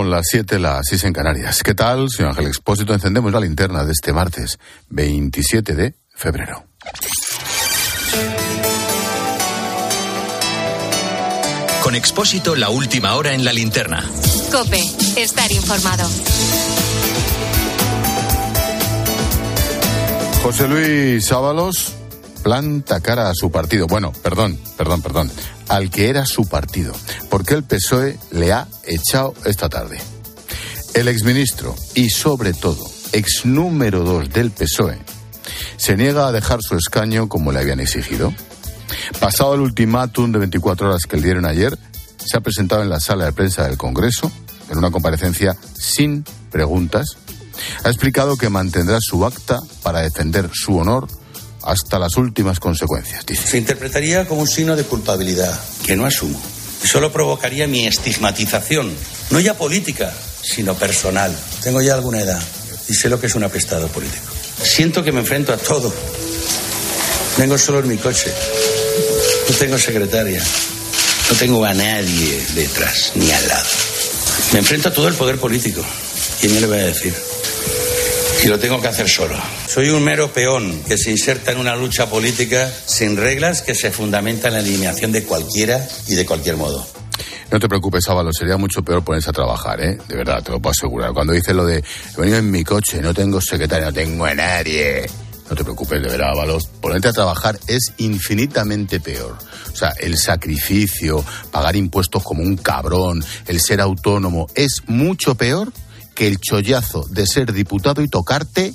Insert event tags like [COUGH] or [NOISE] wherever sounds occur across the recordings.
Son las 7, las 6 en Canarias. ¿Qué tal, señor Ángel Expósito? Encendemos la linterna de este martes 27 de febrero. Con Expósito, la última hora en la linterna. Cope, estar informado. José Luis Ábalos planta cara a su partido. Bueno, perdón, perdón, perdón. Al que era su partido. Porque el PSOE le ha echado esta tarde. El exministro y sobre todo ex número dos del PSOE se niega a dejar su escaño como le habían exigido. Pasado el ultimátum de 24 horas que le dieron ayer, se ha presentado en la sala de prensa del Congreso, en una comparecencia sin preguntas. Ha explicado que mantendrá su acta para defender su honor hasta las últimas consecuencias. Dice. Se interpretaría como un signo de culpabilidad que no asumo. Solo provocaría mi estigmatización, no ya política, sino personal. Tengo ya alguna edad y sé lo que es un apestado político. Siento que me enfrento a todo. Vengo solo en mi coche. No tengo secretaria. No tengo a nadie detrás ni al lado. Me enfrento a todo el poder político. ¿Quién me le va a decir? Y lo tengo que hacer solo. Soy un mero peón que se inserta en una lucha política sin reglas que se fundamenta en la eliminación de cualquiera y de cualquier modo. No te preocupes, Ábalos, sería mucho peor ponerse a trabajar, ¿eh? De verdad, te lo puedo asegurar. Cuando dice lo de, he venido en mi coche, no tengo secretaria, no tengo a nadie. No te preocupes, de verdad, Ábalos. Ponerte a trabajar es infinitamente peor. O sea, el sacrificio, pagar impuestos como un cabrón, el ser autónomo, es mucho peor que el chollazo de ser diputado y tocarte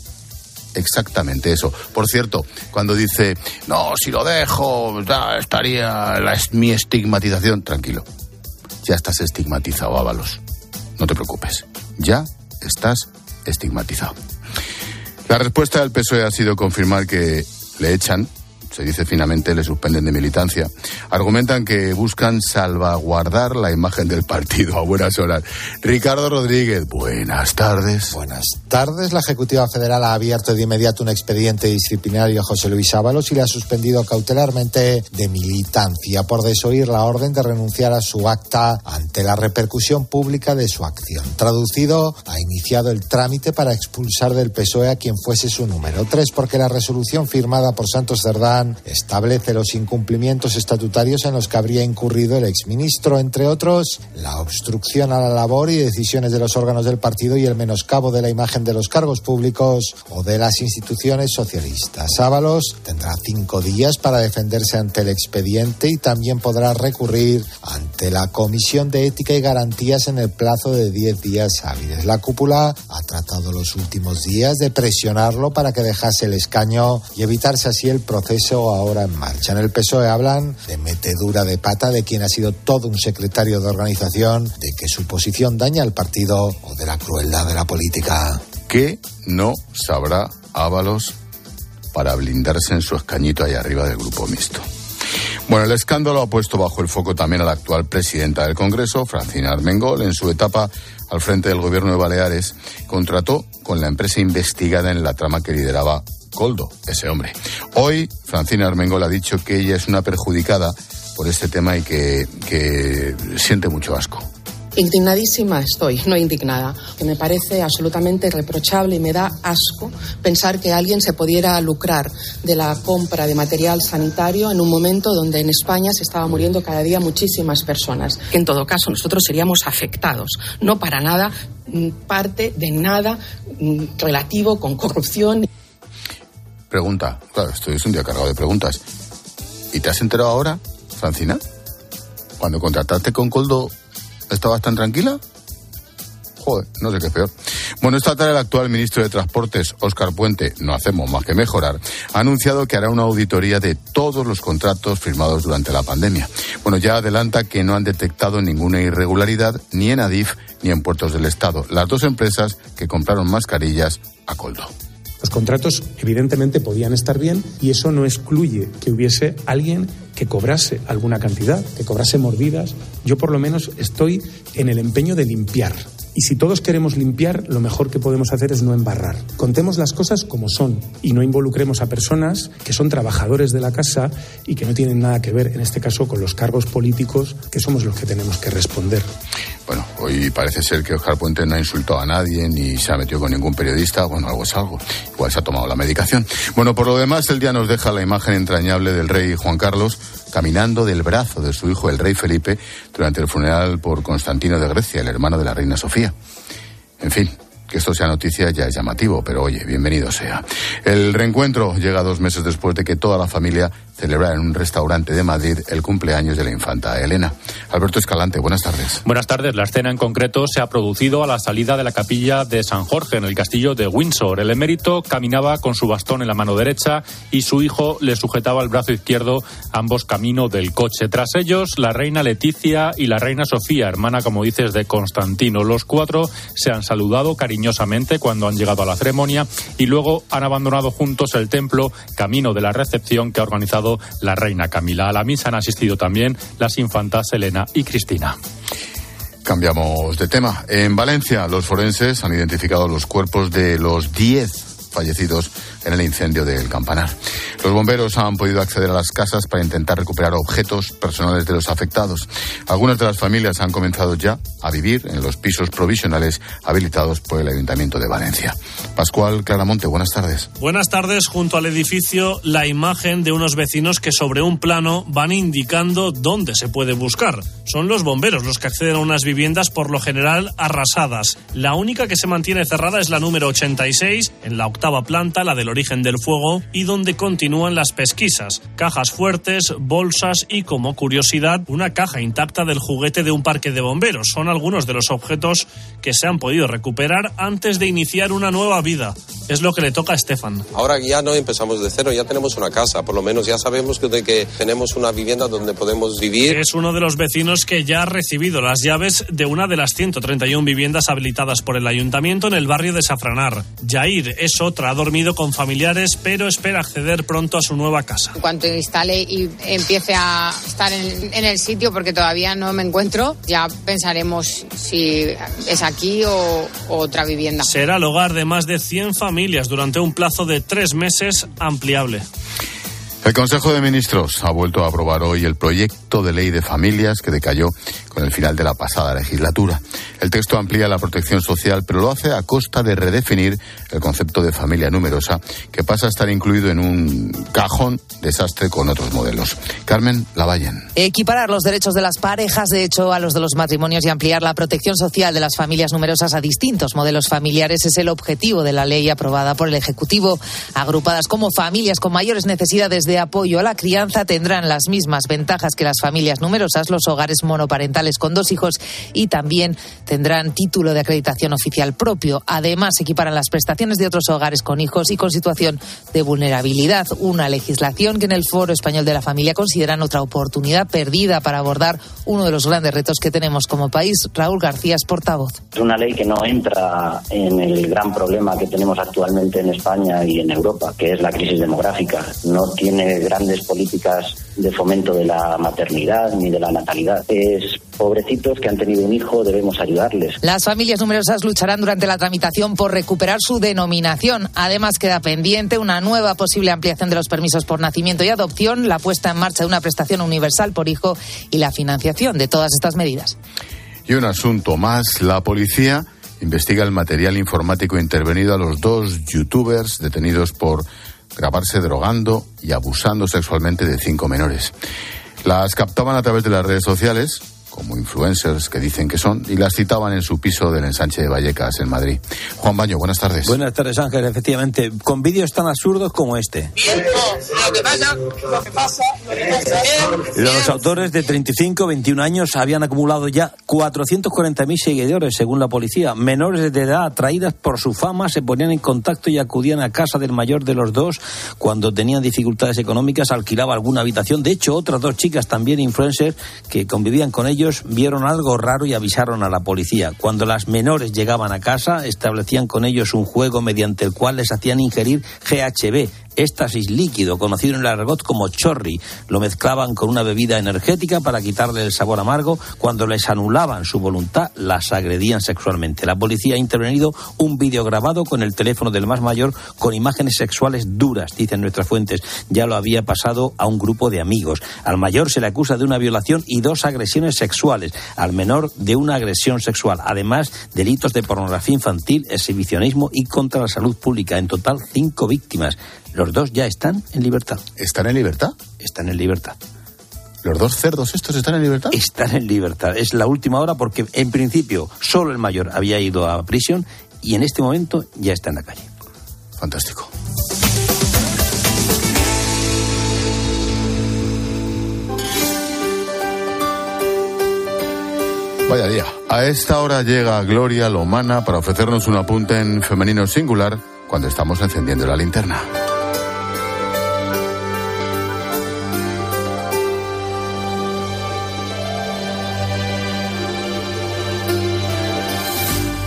exactamente eso. Por cierto, cuando dice, no, si lo dejo, ya estaría la, mi estigmatización, tranquilo. Ya estás estigmatizado, Ábalos. No te preocupes. Ya estás estigmatizado. La respuesta del PSOE ha sido confirmar que le echan se dice finamente, le suspenden de militancia. Argumentan que buscan salvaguardar la imagen del partido a buenas horas. Ricardo Rodríguez, buenas tardes. Buenas tardes. La Ejecutiva Federal ha abierto de inmediato un expediente disciplinario a José Luis Ábalos y le ha suspendido cautelarmente de militancia por desoír la orden de renunciar a su acta ante la repercusión pública de su acción. Traducido, ha iniciado el trámite para expulsar del PSOE a quien fuese su número tres, porque la resolución firmada por Santos Cerdán establece los incumplimientos estatutarios en los que habría incurrido el exministro, entre otros, la obstrucción a la labor y decisiones de los órganos del partido y el menoscabo de la imagen de los cargos públicos o de las instituciones socialistas. Ábalos tendrá cinco días para defenderse ante el expediente y también podrá recurrir ante la Comisión de Ética y Garantías en el plazo de diez días hábiles. La cúpula ha tratado los últimos días de presionarlo para que dejase el escaño y evitarse así el proceso ahora en marcha. En el PSOE hablan de metedura de pata de quien ha sido todo un secretario de organización, de que su posición daña al partido o de la crueldad de la política. ¿Qué no sabrá Ábalos para blindarse en su escañito ahí arriba del grupo mixto? Bueno, el escándalo ha puesto bajo el foco también a la actual presidenta del Congreso, Francina Armengol, en su etapa al frente del gobierno de Baleares, contrató con la empresa investigada en la trama que lideraba Coldo, ese hombre. Hoy, Francina Armengol ha dicho que ella es una perjudicada por este tema y que, que siente mucho asco. Indignadísima estoy, no indignada. Que me parece absolutamente reprochable y me da asco pensar que alguien se pudiera lucrar de la compra de material sanitario en un momento donde en España se estaba muriendo cada día muchísimas personas. En todo caso nosotros seríamos afectados, no para nada mm, parte de nada mm, relativo con corrupción. Pregunta, claro, esto es un día cargado de preguntas. ¿Y te has enterado ahora, Francina? Cuando contrataste con Coldo, ¿estabas tan tranquila? Joder, no sé qué peor. Bueno, esta tarde el actual ministro de Transportes, Óscar Puente, no hacemos más que mejorar, ha anunciado que hará una auditoría de todos los contratos firmados durante la pandemia. Bueno, ya adelanta que no han detectado ninguna irregularidad ni en Adif ni en Puertos del Estado, las dos empresas que compraron mascarillas a Coldo. Los contratos evidentemente podían estar bien y eso no excluye que hubiese alguien que cobrase alguna cantidad, que cobrase mordidas. Yo por lo menos estoy en el empeño de limpiar Y si todos queremos limpiar, lo mejor que podemos hacer es no embarrar. Contemos las cosas como son y no involucremos a personas que son trabajadores de la casa y que no tienen nada que ver, en este caso, con los cargos políticos que somos los que tenemos que responder. Bueno, hoy parece ser que Oscar Puente no ha insultado a nadie ni se ha metido con ningún periodista. Bueno, algo es algo. Igual se ha tomado la medicación. Bueno, por lo demás, el día nos deja la imagen entrañable del rey Juan Carlos caminando del brazo de su hijo, el rey Felipe, durante el funeral por Constantino de Grecia, el hermano de la reina Sofía. En fin, que esto sea noticia ya es llamativo, pero oye, bienvenido sea. El reencuentro llega dos meses después de que toda la familia celebrara en un restaurante de Madrid el cumpleaños de la infanta Elena. Alberto Escalante, buenas tardes. Buenas tardes. La escena en concreto se ha producido a la salida de la capilla de San Jorge en el castillo de Windsor. El emérito caminaba con su bastón en la mano derecha y su hijo le sujetaba el brazo izquierdo, ambos camino del coche. Tras ellos, la reina Leticia y la reina Sofía, hermana, como dices, de Constantino. Los cuatro se han saludado cariñosamente cuando han llegado a la ceremonia y luego han abandonado juntos el templo camino de la recepción que ha organizado la reina Camila. A la misa han asistido también las infantas Elena y Cristina. Cambiamos de tema. En Valencia, los forenses han identificado los cuerpos de los 10 fallecidos en el incendio del campanar. Los bomberos han podido acceder a las casas para intentar recuperar objetos personales de los afectados. Algunas de las familias han comenzado ya a vivir en los pisos provisionales habilitados por el Ayuntamiento de Valencia. Pascual Claramonte, buenas tardes. Buenas tardes. Junto al edificio, la imagen de unos vecinos que sobre un plano van indicando dónde se puede buscar. Son los bomberos los que acceden a unas viviendas por lo general arrasadas. La única que se mantiene cerrada es la número 86, en la octava planta, la del origen del fuego, y donde continúan las pesquisas. Cajas fuertes, bolsas y, como curiosidad, una caja intacta del juguete de un parque de bomberos. Son algunos de los objetos que se han podido recuperar antes de iniciar una nueva vida. Es lo que le toca a Estefan. Ahora ya no empezamos de cero, ya tenemos una casa, por lo menos ya sabemos que, de que tenemos una vivienda donde podemos vivir. Es uno de los vecinos que ya ha recibido las llaves de una de las 131 viviendas habilitadas por el ayuntamiento en el barrio de Safranar. Jair es otra, ha dormido con familiares, pero espera acceder pronto a su nueva casa. En cuanto instale y empiece a estar en, en el sitio, porque todavía no me encuentro, ya pensaremos si es aquí o, o otra vivienda. Será el hogar de más de 100 familias durante un plazo de tres meses ampliable. El Consejo de Ministros ha vuelto a aprobar hoy el proyecto de ley de familias que decayó con el final de la pasada legislatura. El texto amplía la protección social, pero lo hace a costa de redefinir el concepto de familia numerosa, que pasa a estar incluido en un cajón desastre con otros modelos. Carmen Lavallen. Equiparar los derechos de las parejas, de hecho, a los de los matrimonios y ampliar la protección social de las familias numerosas a distintos modelos familiares es el objetivo de la ley aprobada por el Ejecutivo. Agrupadas como familias con mayores necesidades de apoyo a la crianza tendrán las mismas ventajas que las familias numerosas, los hogares monoparentales con dos hijos y también tendrán título de acreditación oficial propio. Además, equiparan las prestaciones de otros hogares con hijos y con situación de vulnerabilidad. Una legislación que en el Foro Español de la Familia consideran otra oportunidad perdida para abordar uno de los grandes retos que tenemos como país. Raúl García portavoz. Es una ley que no entra en el gran problema que tenemos actualmente en España y en Europa, que es la crisis demográfica. No tiene grandes políticas de fomento de la maternidad ni de la natalidad. Es pobrecitos que han tenido un hijo, debemos ayudarles. Las familias numerosas lucharán durante la tramitación por recuperar su denominación. Además, queda pendiente una nueva posible ampliación de los permisos por nacimiento y adopción, la puesta en marcha de una prestación universal por hijo y la financiación de todas estas medidas. Y un asunto más, la policía investiga el material informático intervenido a los dos youtubers detenidos por grabarse drogando y abusando sexualmente de cinco menores. Las captaban a través de las redes sociales, como influencers que dicen que son, y las citaban en su piso del ensanche de Vallecas, en Madrid. Juan Baño, buenas tardes. Buenas tardes, Ángel, efectivamente, con vídeos tan absurdos como este. Los autores de 35, 21 años habían acumulado ya 440.000 seguidores, según la policía. Menores de edad, atraídas por su fama, se ponían en contacto y acudían a casa del mayor de los dos cuando tenían dificultades económicas, alquilaba alguna habitación. De hecho, otras dos chicas, también influencers, que convivían con ellos, vieron algo raro y avisaron a la policía. Cuando las menores llegaban a casa, establecían con ellos un juego mediante el cual les hacían ingerir GHB, éxtasis líquido, conocido en el argot como chorri. Lo mezclaban con una bebida energética para quitarle el sabor amargo. Cuando les anulaban su voluntad, las agredían sexualmente. La policía ha intervenido un vídeo grabado con el teléfono del más mayor con imágenes sexuales duras, dicen nuestras fuentes. Ya lo había pasado a un grupo de amigos. Al mayor se le acusa de una violación y dos agresiones sexuales. Al menor de una agresión sexual. Además, delitos de pornografía infantil, exhibicionismo y contra la salud pública. En total, cinco víctimas. Los dos ya están en libertad. ¿Están en libertad? Están en libertad. ¿Los dos cerdos estos están en libertad? Están en libertad. Es la última hora porque, en principio, solo el mayor había ido a prisión y en este momento ya está en la calle. Fantástico. Vaya día. A esta hora llega Gloria Lomana para ofrecernos un apunte en femenino singular cuando estamos encendiendo la linterna.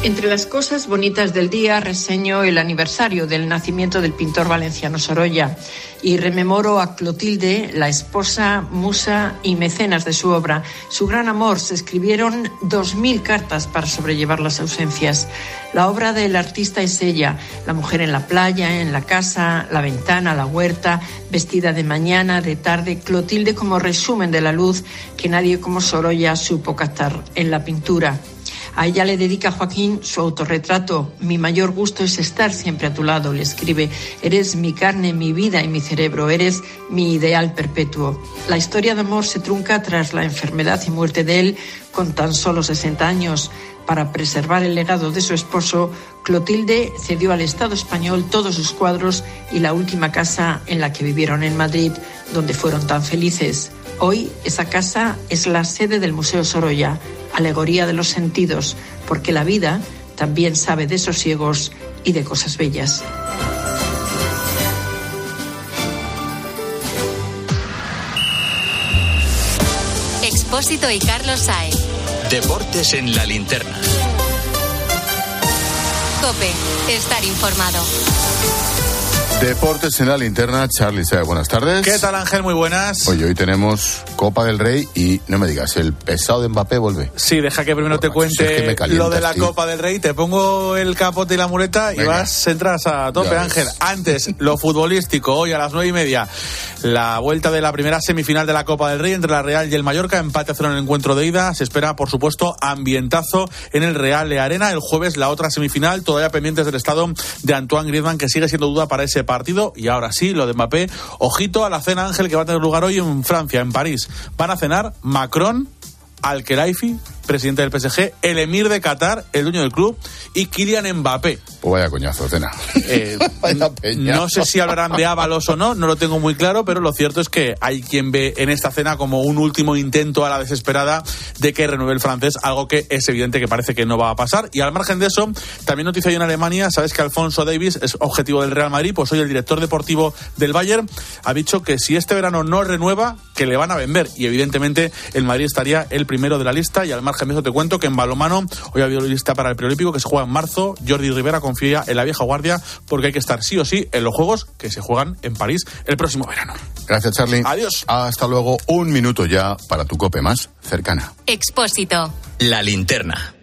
Entre las cosas bonitas del día reseño el aniversario del nacimiento del pintor valenciano Sorolla y rememoro a Clotilde, la esposa, musa y mecenas de su obra. Su gran amor se escribieron dos mil cartas para sobrellevar las ausencias. La obra del artista es ella, la mujer en la playa, en la casa, la ventana, la huerta, vestida de mañana, de tarde, Clotilde como resumen de la luz que nadie como Sorolla supo captar en la pintura. A ella le dedica Joaquín su autorretrato. Mi mayor gusto es estar siempre a tu lado, le escribe. Eres mi carne, mi vida y mi cerebro. Eres mi ideal perpetuo. La historia de amor se trunca tras la enfermedad y muerte de él con tan solo 60 años. Para preservar el legado de su esposo, Clotilde cedió al Estado español todos sus cuadros y la última casa en la que vivieron en Madrid, donde fueron tan felices. Hoy esa casa es la sede del Museo Sorolla, alegoría de los sentidos, porque la vida también sabe de sosiegos y de cosas bellas. Expósito y Carlos Saez. Deportes en la linterna. Cope, estar informado. Deportes en la linterna, Charlie Sea, buenas tardes. ¿Qué tal Ángel? Muy buenas. Oye, hoy tenemos Copa del Rey y no me digas, el pesado de Mbappé vuelve. Sí, deja que primero te cuente lo de la Copa del Rey. Te pongo el capote y la muleta y vas, entras a tope, Ángel. Antes, lo futbolístico, hoy a las nueve y media, la vuelta de la primera semifinal de la Copa del Rey entre la Real y el Mallorca, empate a cero en el encuentro de ida. Se espera, por supuesto, ambientazo en el Real de Arena. El jueves, la otra semifinal, todavía pendientes del estado de Antoine Griezmann, que sigue siendo duda para ese partido. Y ahora sí, lo de Mbappé. Ojito a la cena, Ángel, que va a tener lugar hoy en Francia, en París. Van a cenar Macron, Al-Khelaifi, presidente del PSG, el emir de Qatar, el dueño del club, y Kylian Mbappé. Pues vaya coñazo, cena. Eh, [LAUGHS] no sé si hablarán de Ábalos o no, no lo tengo muy claro, pero lo cierto es que hay quien ve en esta cena como un último intento a la desesperada de que renueve el francés, algo que es evidente que parece que no va a pasar. Y al margen de eso, también noticia hoy en Alemania, sabes que Alfonso Davis es objetivo del Real Madrid, pues hoy el director deportivo del Bayern ha dicho que si este verano no renueva, que le van a vender. Y evidentemente el Madrid estaría el primero de la lista y al margen de eso te cuento que en balomano hoy ha habido lista para el preolímpico que se juega en marzo. Jordi Rivera confía en la vieja guardia porque hay que estar sí o sí en los Juegos que se juegan en París el próximo verano. Gracias, Charlie. Adiós. Hasta luego. Un minuto ya para tu cope más cercana. Expósito. La linterna.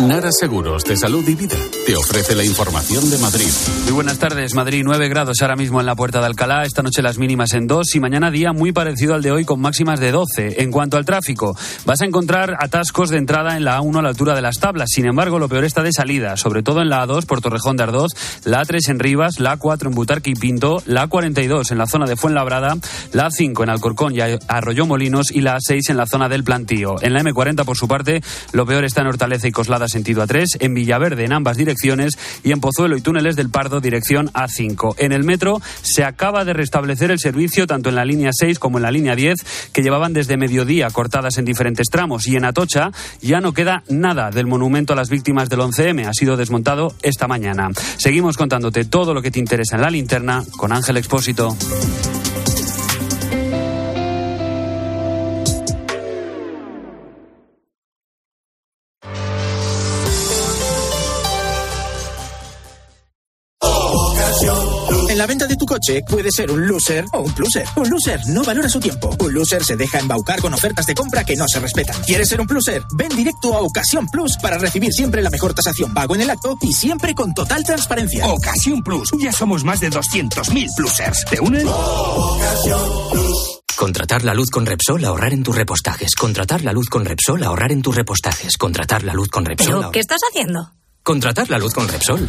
Nara Seguros de Salud y Vida te ofrece la información de Madrid. Muy buenas tardes. Madrid 9 grados ahora mismo en la puerta de Alcalá. Esta noche las mínimas en 2 y mañana día muy parecido al de hoy con máximas de 12. En cuanto al tráfico, vas a encontrar atascos de entrada en la A1 a la altura de las tablas. Sin embargo, lo peor está de salida, sobre todo en la A2 por Torrejón de Ardoz, la A3 en Rivas, la A4 en Butarque y Pinto, la A42 en la zona de Fuenlabrada, la A5 en Alcorcón y Arroyo Molinos y la A6 en la zona del Plantío. En la M40, por su parte, lo peor está en Hortaleza y Coslada sentido A3, en Villaverde en ambas direcciones y en Pozuelo y Túneles del Pardo dirección A5. En el metro se acaba de restablecer el servicio tanto en la línea 6 como en la línea 10 que llevaban desde mediodía cortadas en diferentes tramos y en Atocha ya no queda nada del monumento a las víctimas del 11M. Ha sido desmontado esta mañana. Seguimos contándote todo lo que te interesa en la linterna con Ángel Expósito. Coche puede ser un loser o un pluser. Un loser no valora su tiempo. Un loser se deja embaucar con ofertas de compra que no se respetan. ¿Quieres ser un pluser? Ven directo a Ocasión Plus para recibir siempre la mejor tasación pago en el acto y siempre con total transparencia. Ocasión Plus. Ya somos más de 200.000 plusers. ¿Te unes? Contratar la luz con Repsol, ahorrar en tus repostajes. Contratar la luz con Repsol, ahorrar en tus repostajes. Contratar la luz con Repsol. ¿Pero qué estás haciendo? Contratar la luz con Repsol.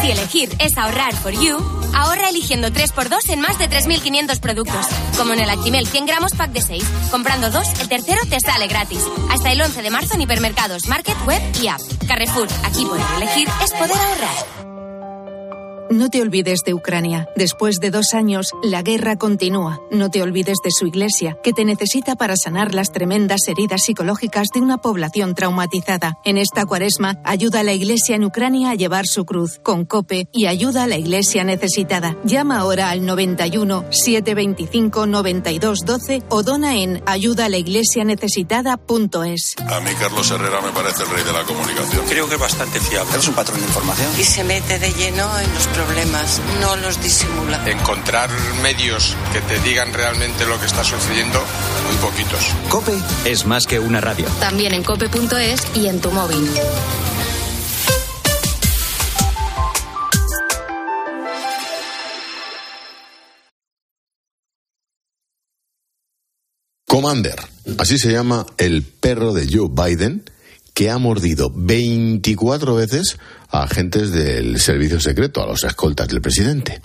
Si elegir es ahorrar for you, ahorra eligiendo 3x2 en más de 3.500 productos. Como en el Actimel 100 gramos pack de 6. Comprando dos, el tercero te sale gratis. Hasta el 11 de marzo en hipermercados, market, web y app. Carrefour, aquí poder elegir es poder ahorrar. No te olvides de Ucrania. Después de dos años, la guerra continúa. No te olvides de su iglesia, que te necesita para sanar las tremendas heridas psicológicas de una población traumatizada. En esta cuaresma, ayuda a la iglesia en Ucrania a llevar su cruz con COPE y ayuda a la iglesia necesitada. Llama ahora al 91 725 92 12 o dona en ayudalaiglesianecesitada.es. A mí Carlos Herrera me parece el rey de la comunicación. Creo que es bastante fiable. Es un patrón de información. Y se mete de lleno en los problemas, no los disimula. Encontrar medios que te digan realmente lo que está sucediendo, muy poquitos. Cope es más que una radio. También en cope.es y en tu móvil. Commander, así se llama el perro de Joe Biden, que ha mordido 24 veces a agentes del servicio secreto, a los escoltas del presidente.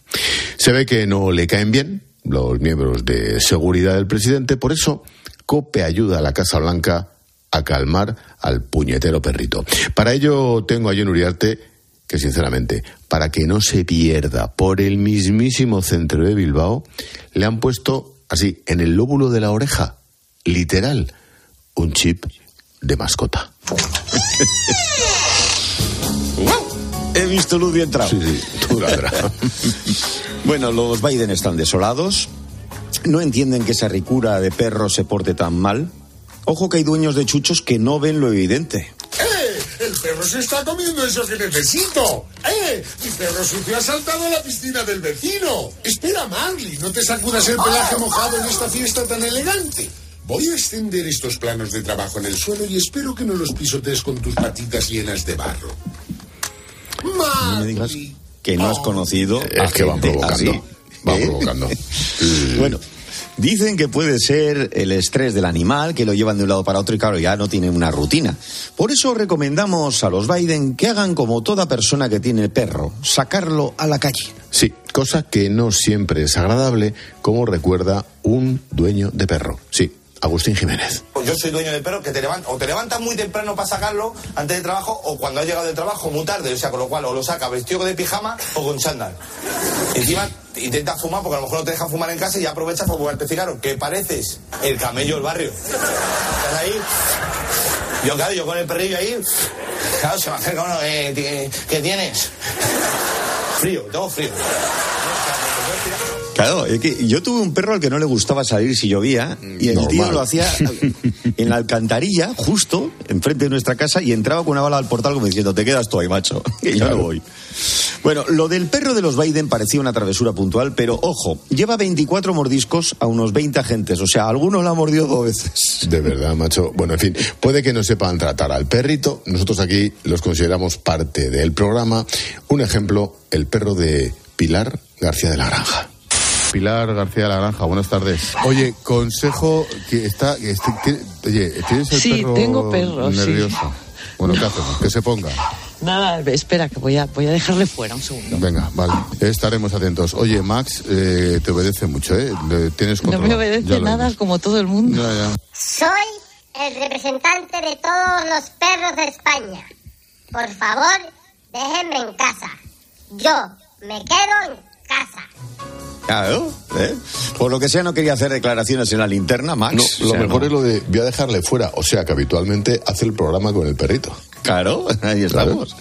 Se ve que no le caen bien los miembros de seguridad del presidente, por eso COPE ayuda a la Casa Blanca a calmar al puñetero perrito. Para ello tengo a John Uriarte que sinceramente, para que no se pierda por el mismísimo centro de Bilbao, le han puesto así, en el lóbulo de la oreja, literal, un chip de mascota. [LAUGHS] He visto luz y entrado. Sí, sí, tú [LAUGHS] bueno, los Biden están desolados. No entienden que esa ricura de perro se porte tan mal. Ojo que hay dueños de chuchos que no ven lo evidente. ¡Eh! ¡El perro se está comiendo eso que necesito! ¡Eh! Mi perro sucio ha saltado a la piscina del vecino. Espera, Marley, no te sacudas el pelaje mojado en esta fiesta tan elegante. Voy a extender estos planos de trabajo en el suelo y espero que no los pisotees con tus patitas llenas de barro. No me digas que no has conocido es que van provocando. Va ¿Eh? provocando. [LAUGHS] bueno, Dicen que puede ser el estrés del animal, que lo llevan de un lado para otro y claro, ya no tienen una rutina. Por eso recomendamos a los Biden que hagan como toda persona que tiene perro, sacarlo a la calle. Sí, cosa que no siempre es agradable, como recuerda un dueño de perro. Sí, Agustín Jiménez. Yo soy dueño de perro que te levanta, o te levantas muy temprano para sacarlo antes de trabajo o cuando has llegado del trabajo muy tarde, o sea, con lo cual o lo saca vestido de pijama o con chándal. Encima intenta fumar porque a lo mejor no te dejan fumar en casa y aprovechas para fumarte cigarro. ¿Qué pareces? El camello del barrio. ¿Estás ahí? Yo, claro, yo con el perrillo ahí, claro, se me acerca uno, eh, ¿qué tienes? Frío, tengo frío. Claro, es que yo tuve un perro al que no le gustaba salir si llovía y el tío lo hacía en la alcantarilla, justo enfrente de nuestra casa, y entraba con una bala al portal como diciendo, te quedas tú ahí, macho, [LAUGHS] que yo no voy. Bueno, lo del perro de los Biden parecía una travesura puntual, pero ojo, lleva 24 mordiscos a unos 20 agentes, o sea, algunos la ha mordido dos veces. De verdad, macho. Bueno, en fin, puede que no sepan tratar al perrito, nosotros aquí los consideramos parte del programa. Un ejemplo, el perro de Pilar García de la Granja. Pilar García de la Granja, buenas tardes. Oye, consejo que está, que, oye, ¿tienes el sí, perro tengo perro, nervioso? Bueno, ¿qué hacemos? Que se ponga. Nada, espera, que voy a, voy a dejarle fuera un segundo. Venga, vale. Estaremos atentos. Oye, Max, eh, te obedece mucho, ¿eh? Tienes control. No me obedece nada como todo el mundo. Soy el representante de todos los perros de España. Por favor, déjenme en casa. Yo me quedo en casa. Claro, ¿eh? Por lo que sea, no quería hacer declaraciones en la linterna, Max. No, lo mejor es lo de voy a dejarle fuera. O sea, que habitualmente hace el programa con el perrito. Claro, [LAUGHS] ahí estamos.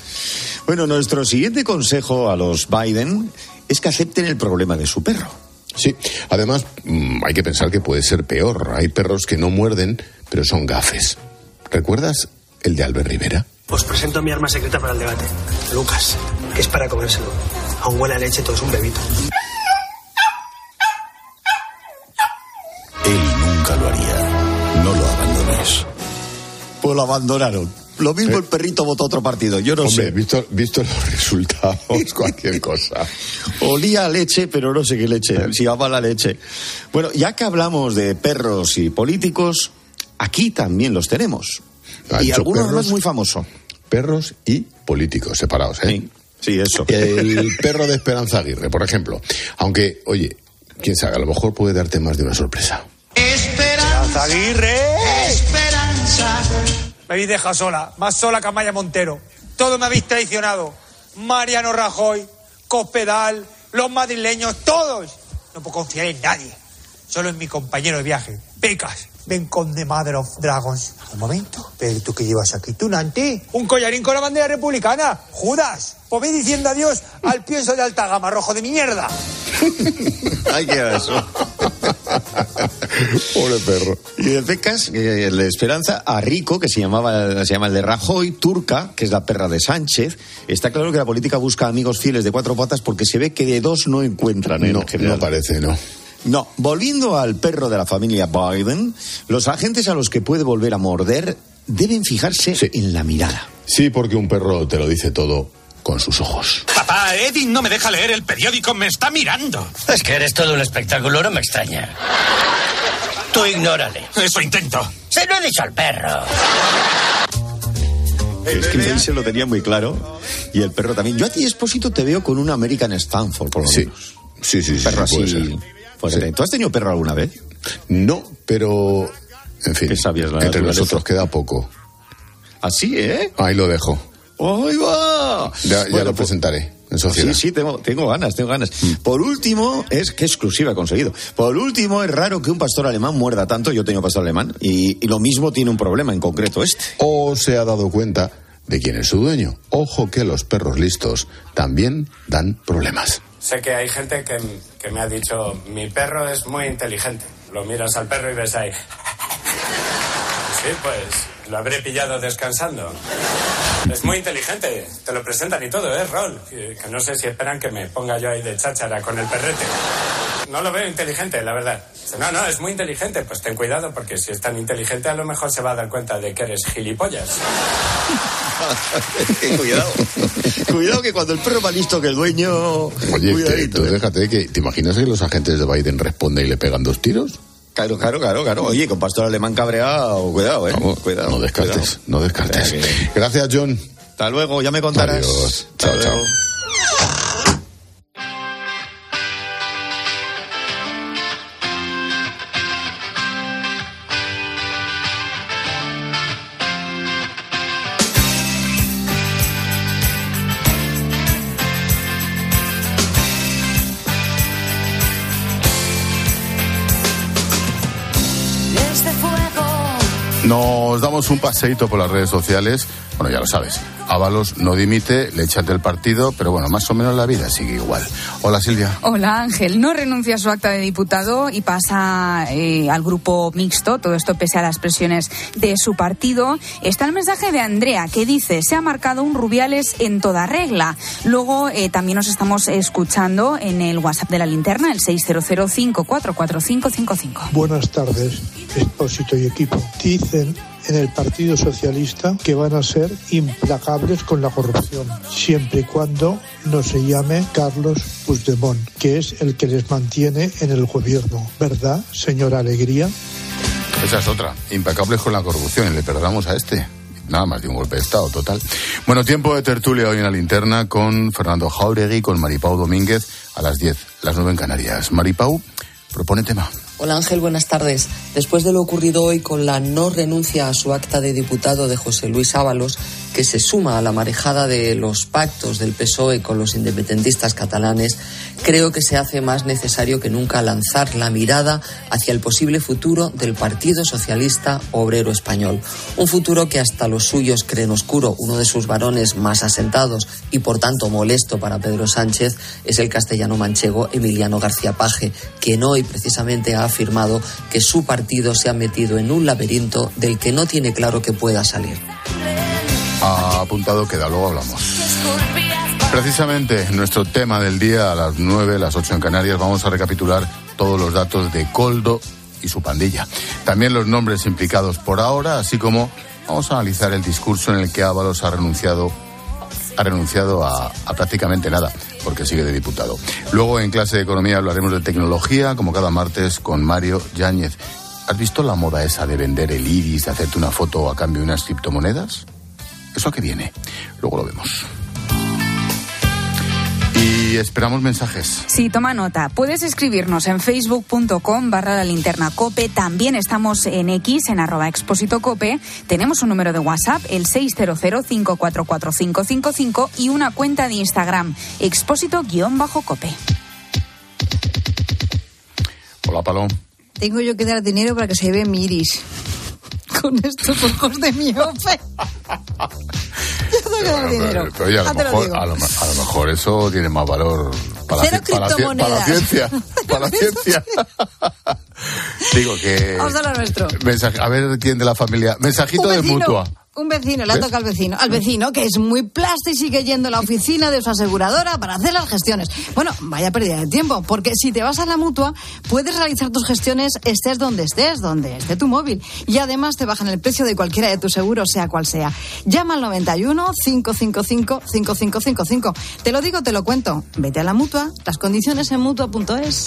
Bueno, nuestro siguiente consejo a los Biden es que acepten el problema de su perro. Sí, además mm, hay que pensar que puede ser peor. Hay perros que no muerden, pero son gafes. ¿Recuerdas el de Albert Rivera? Os presento mi arma secreta para el debate, Lucas, que es para comérselo. Aún huele a leche, todo es un bebito. Pues lo abandonaron. Lo mismo el perrito votó otro partido, yo no Hombre, sé. Visto, visto los [LAUGHS] resultados, [LAUGHS] cualquier cosa. Olía a leche, pero no sé qué leche, si ama la leche. Bueno, ya que hablamos de perros y políticos, aquí también los tenemos. y algunos más muy famoso. Perros y políticos separados, ¿eh? Sí, eso. El [LAUGHS] perro de Esperanza Aguirre, por ejemplo. Aunque, oye, quién sabe, a lo mejor puede darte más de una sorpresa. Esperanza Aguirre. Esperanza me habéis dejado sola, más sola que Amaya Montero. Todos me habéis traicionado. Mariano Rajoy, Cospedal, los madrileños, todos. No puedo confiar en nadie. Solo en mi compañero de viaje, Pecas. Ven con The Mother of Dragons. Un momento. Pero tú que llevas aquí, tú, Nanti. Un collarín con la bandera republicana. Judas. Pues ve diciendo adiós al pienso de alta gama, rojo de mierda. [LAUGHS] Ay, qué eso. [LAUGHS] [LAUGHS] Pobre perro. Y de Pecas, el de Esperanza, a Rico, que se, llamaba, se llama el de Rajoy, Turca, que es la perra de Sánchez. Está claro que la política busca amigos fieles de cuatro patas porque se ve que de dos no encuentran. ¿eh? No, no parece, no. No, volviendo al perro de la familia Biden, los agentes a los que puede volver a morder deben fijarse en la mirada. Sí, porque un perro te lo dice todo con sus ojos. Papá, Eddie no me deja leer el periódico, me está mirando. Es que eres todo un espectáculo, no me extraña. Tú ignórale. Eso intento. Se lo he dicho al perro. Es que él se lo tenía muy claro y el perro también. Yo a ti, Esposito, te veo con un American Stanford, por lo sí. menos. Sí, sí, sí. Perro sí, así. Pues, ¿Tú has tenido perro alguna vez? No, pero. En fin. ¿Qué sabías? La entre nosotros queda poco. ¿Así, eh? Ahí lo dejo. ¡Ahí va! Ya, ya Bueno, lo pues- presentaré en sociedad. Sí, sí, tengo, tengo ganas, tengo ganas. Por último, es que exclusiva he conseguido. Por último, es raro que un pastor alemán muerda tanto. Yo tengo pastor alemán y, y lo mismo tiene un problema en concreto este. O se ha dado cuenta de quién es su dueño. Ojo que los perros listos también dan problemas. Sé que hay gente que, que me ha dicho, mi perro es muy inteligente. Lo miras al perro y ves ahí. [LAUGHS] Sí, pues lo habré pillado descansando. Es muy inteligente, te lo presentan y todo, ¿eh, Rol? Que, que no sé si esperan que me ponga yo ahí de cháchara con el perrete. No lo veo inteligente, la verdad. No, no, es muy inteligente. Pues ten cuidado, porque si es tan inteligente, a lo mejor se va a dar cuenta de que eres gilipollas. [LAUGHS] Cuidado. Cuidado que cuando el perro va listo que el dueño. Oye, Cuidadito, eh. déjate que. ¿Te imaginas que los agentes de Biden responden y le pegan dos tiros? Claro, claro, claro, claro. Oye, con pastor alemán cabreado, cuidado, eh. cuidado. No descartes, cuidado. no descartes. Gracias, John. Hasta luego, ya me contarás. Adiós. Chao, Hasta chao. luego. Nos damos un paseíto por las redes sociales. Bueno, ya lo sabes. Ábalos no dimite, le echas del partido, pero bueno, más o menos la vida sigue igual. Hola Silvia. Hola Ángel, no renuncia a su acta de diputado y pasa eh, al grupo mixto, todo esto pese a las presiones de su partido. Está el mensaje de Andrea que dice, se ha marcado un Rubiales en toda regla. Luego eh, también nos estamos escuchando en el WhatsApp de la linterna, el 600544555. Buenas tardes, Y equipo. Dicen en el Partido Socialista que van a ser implacables con la corrupción, siempre y cuando no se llame Carlos Puigdemont, que es el que les mantiene en el gobierno. ¿Verdad, señora Alegría? Esa es otra. Implacables con la corrupción. Y le perdamos a este. Nada más de un golpe de Estado, total. Bueno, tiempo de tertulia hoy en la linterna con Fernando Jauregui, con Maripau Domínguez a las 10, las 9 en Canarias. Maripau, propone tema. Hola Ángel, buenas tardes. Después de lo ocurrido hoy con la no renuncia a su acta de diputado de José Luis Ábalos, que se suma a la marejada de los pactos del PSOE con los independentistas catalanes, creo que se hace más necesario que nunca lanzar la mirada hacia el posible futuro del Partido Socialista Obrero Español. Un futuro que hasta los suyos creen oscuro. Uno de sus varones más asentados y por tanto molesto para Pedro Sánchez es el castellano manchego Emiliano García Paje, quien hoy precisamente ha afirmado que su partido se ha metido en un laberinto del que no tiene claro que pueda salir. Ha apuntado queda, luego hablamos. Precisamente nuestro tema del día a las 9, las 8 en Canarias, vamos a recapitular todos los datos de Coldo y su pandilla. También los nombres implicados por ahora, así como vamos a analizar el discurso en el que Ábalos ha renunciado ha renunciado a, prácticamente nada, porque sigue de diputado. Luego en clase de economía hablaremos de tecnología, como cada martes, con Mario Yáñez. ¿Has visto la moda esa de vender el iris, de hacerte una foto a cambio de unas criptomonedas? ¿Eso a qué viene? Luego lo vemos. Y esperamos mensajes. Sí, toma nota. Puedes escribirnos en facebook.com barra la linterna cope. También estamos en X, en arroba expósito cope. Tenemos un número de WhatsApp, el 600544555 y una cuenta de Instagram, expósito-cope. Hola, Palom. Tengo yo que dar dinero para que se vea mi iris. [LAUGHS] Con estos ojos de miope. [LAUGHS] Yo tengo que dar dinero. Pero, oye, a, lo mejor, digo. a, lo, a lo mejor eso tiene más valor para, Cero la, ci- para, la, ci- para la criptomonedas. ciencia. Para la [LAUGHS] ciencia. [LAUGHS] Digo que. Vamos a lo nuestro. mensaje- a ver quién de la familia. Mensajito de mutua. Un vecino, le ha tocado al vecino. Al vecino, que es muy plasto y sigue yendo a la oficina de su aseguradora para hacer las gestiones. Bueno, vaya pérdida de tiempo, porque si te vas a la mutua, puedes realizar tus gestiones estés donde estés, donde esté tu móvil. Y además te bajan el precio de cualquiera de tus seguros, sea cual sea. Llama al 91 555 5555. Te lo digo, te lo cuento. Vete a la mutua, las condiciones en mutua.es.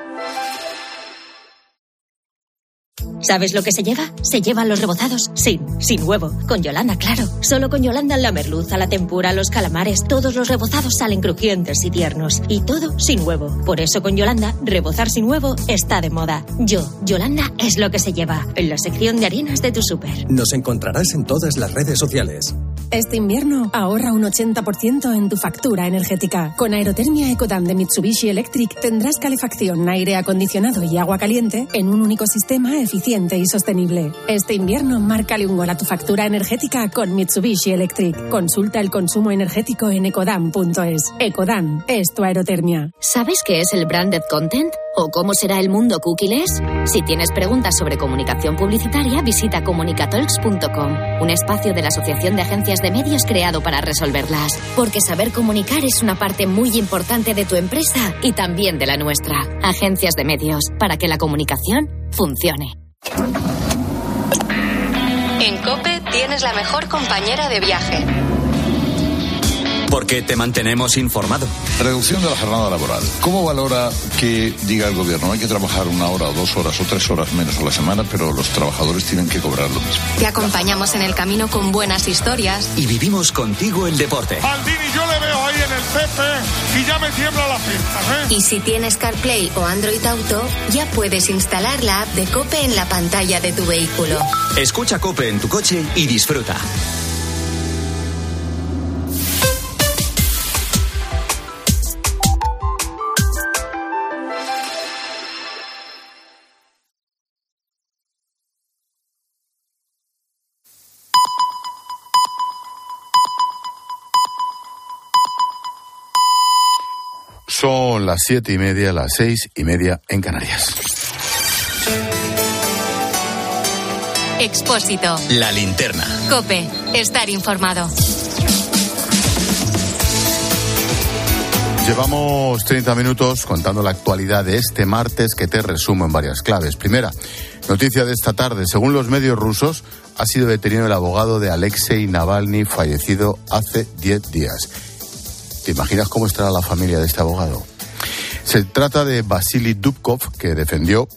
¿Sabes lo que se lleva? Se llevan los rebozados sin, sin huevo. Con Yolanda, claro. Solo con Yolanda la merluza, la tempura, los calamares, todos los rebozados salen crujientes y tiernos. Y todo sin huevo. Por eso con Yolanda, rebozar sin huevo está de moda. Yo, Yolanda, es lo que se lleva. En la sección de harinas de tu súper. Nos encontrarás en todas las redes sociales. Este invierno ahorra un 80% en tu factura energética. Con Aerotermia Ecodan de Mitsubishi Electric tendrás calefacción, aire acondicionado y agua caliente en un único sistema eficiente y sostenible. Este invierno márcale un gol a tu factura energética con Mitsubishi Electric. Consulta el consumo energético en ecodan.es. Ecodan es tu aerotermia. ¿Sabes qué es el branded content? ¿O cómo será el mundo cookieless? Si tienes preguntas sobre comunicación publicitaria, visita comunicatalks.com, un espacio de la Asociación de Agencias de Medios creado para resolverlas. Porque saber comunicar es una parte muy importante de tu empresa y también de la nuestra. Agencias de Medios, para que la comunicación funcione. En Cope tienes la mejor compañera de viaje. Porque te mantenemos informado. Reducción de la jornada laboral. ¿Cómo valora que diga el gobierno hay que trabajar una hora o dos horas o tres horas menos a la semana, pero los trabajadores tienen que cobrar lo mismo? Te acompañamos en el camino con buenas historias. Y vivimos contigo el deporte. Aldini yo le veo ahí en el Pepe y ya me tiembla la pinta, ¿eh? Y si tienes CarPlay o Android Auto, ya puedes instalar la app de Cope en la pantalla de tu vehículo. Escucha Cope en tu coche y disfruta. Son las siete y media, las seis y media en Canarias. Expósito. La linterna. Cope. Estar informado. Llevamos 30 minutos contando la actualidad de este martes que te resumo en varias claves. Primera, noticia de esta tarde. Según los medios rusos, ha sido detenido el abogado de Alexei Navalny, fallecido hace 10 días. ¿Te imaginas cómo estará la familia de este abogado? Se trata de Vasily Dubkov, que defendió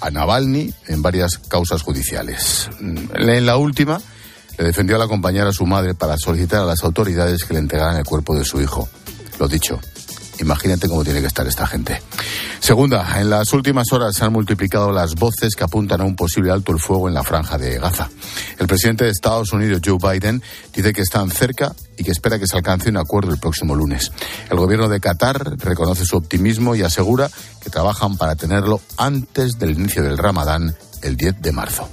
a Navalny en varias causas judiciales. En la última, le defendió al acompañar a su madre para solicitar a las autoridades que le entregaran el cuerpo de su hijo. Lo dicho, imagínate cómo tiene que estar esta gente. Segunda, en las últimas horas se han multiplicado las voces que apuntan a un posible alto el fuego en la franja de Gaza. El presidente de Estados Unidos, Joe Biden, dice que están cerca y que espera que se alcance un acuerdo el próximo lunes. El gobierno de Qatar reconoce su optimismo y asegura que trabajan para tenerlo antes del inicio del Ramadán, el 10 de marzo.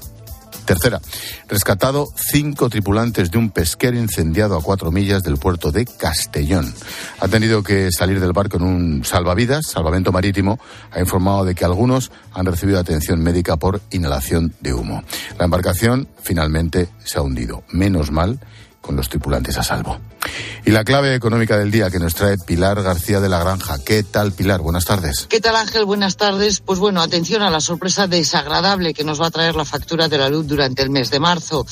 Tercera, rescatado cinco tripulantes de un pesquero incendiado a cuatro millas del puerto de Castellón. Ha tenido que salir del barco en un salvavidas, salvamento marítimo. Ha informado de que algunos han recibido atención médica por inhalación de humo. La embarcación finalmente se ha hundido. Menos mal con los tripulantes a salvo. Y la clave económica del día que nos trae Pilar García de la Granja. ¿Qué tal, Pilar? Buenas tardes. ¿Qué tal, Ángel? Buenas tardes. Pues bueno, atención a la sorpresa desagradable que nos va a traer la factura de la luz durante el mes de marzo.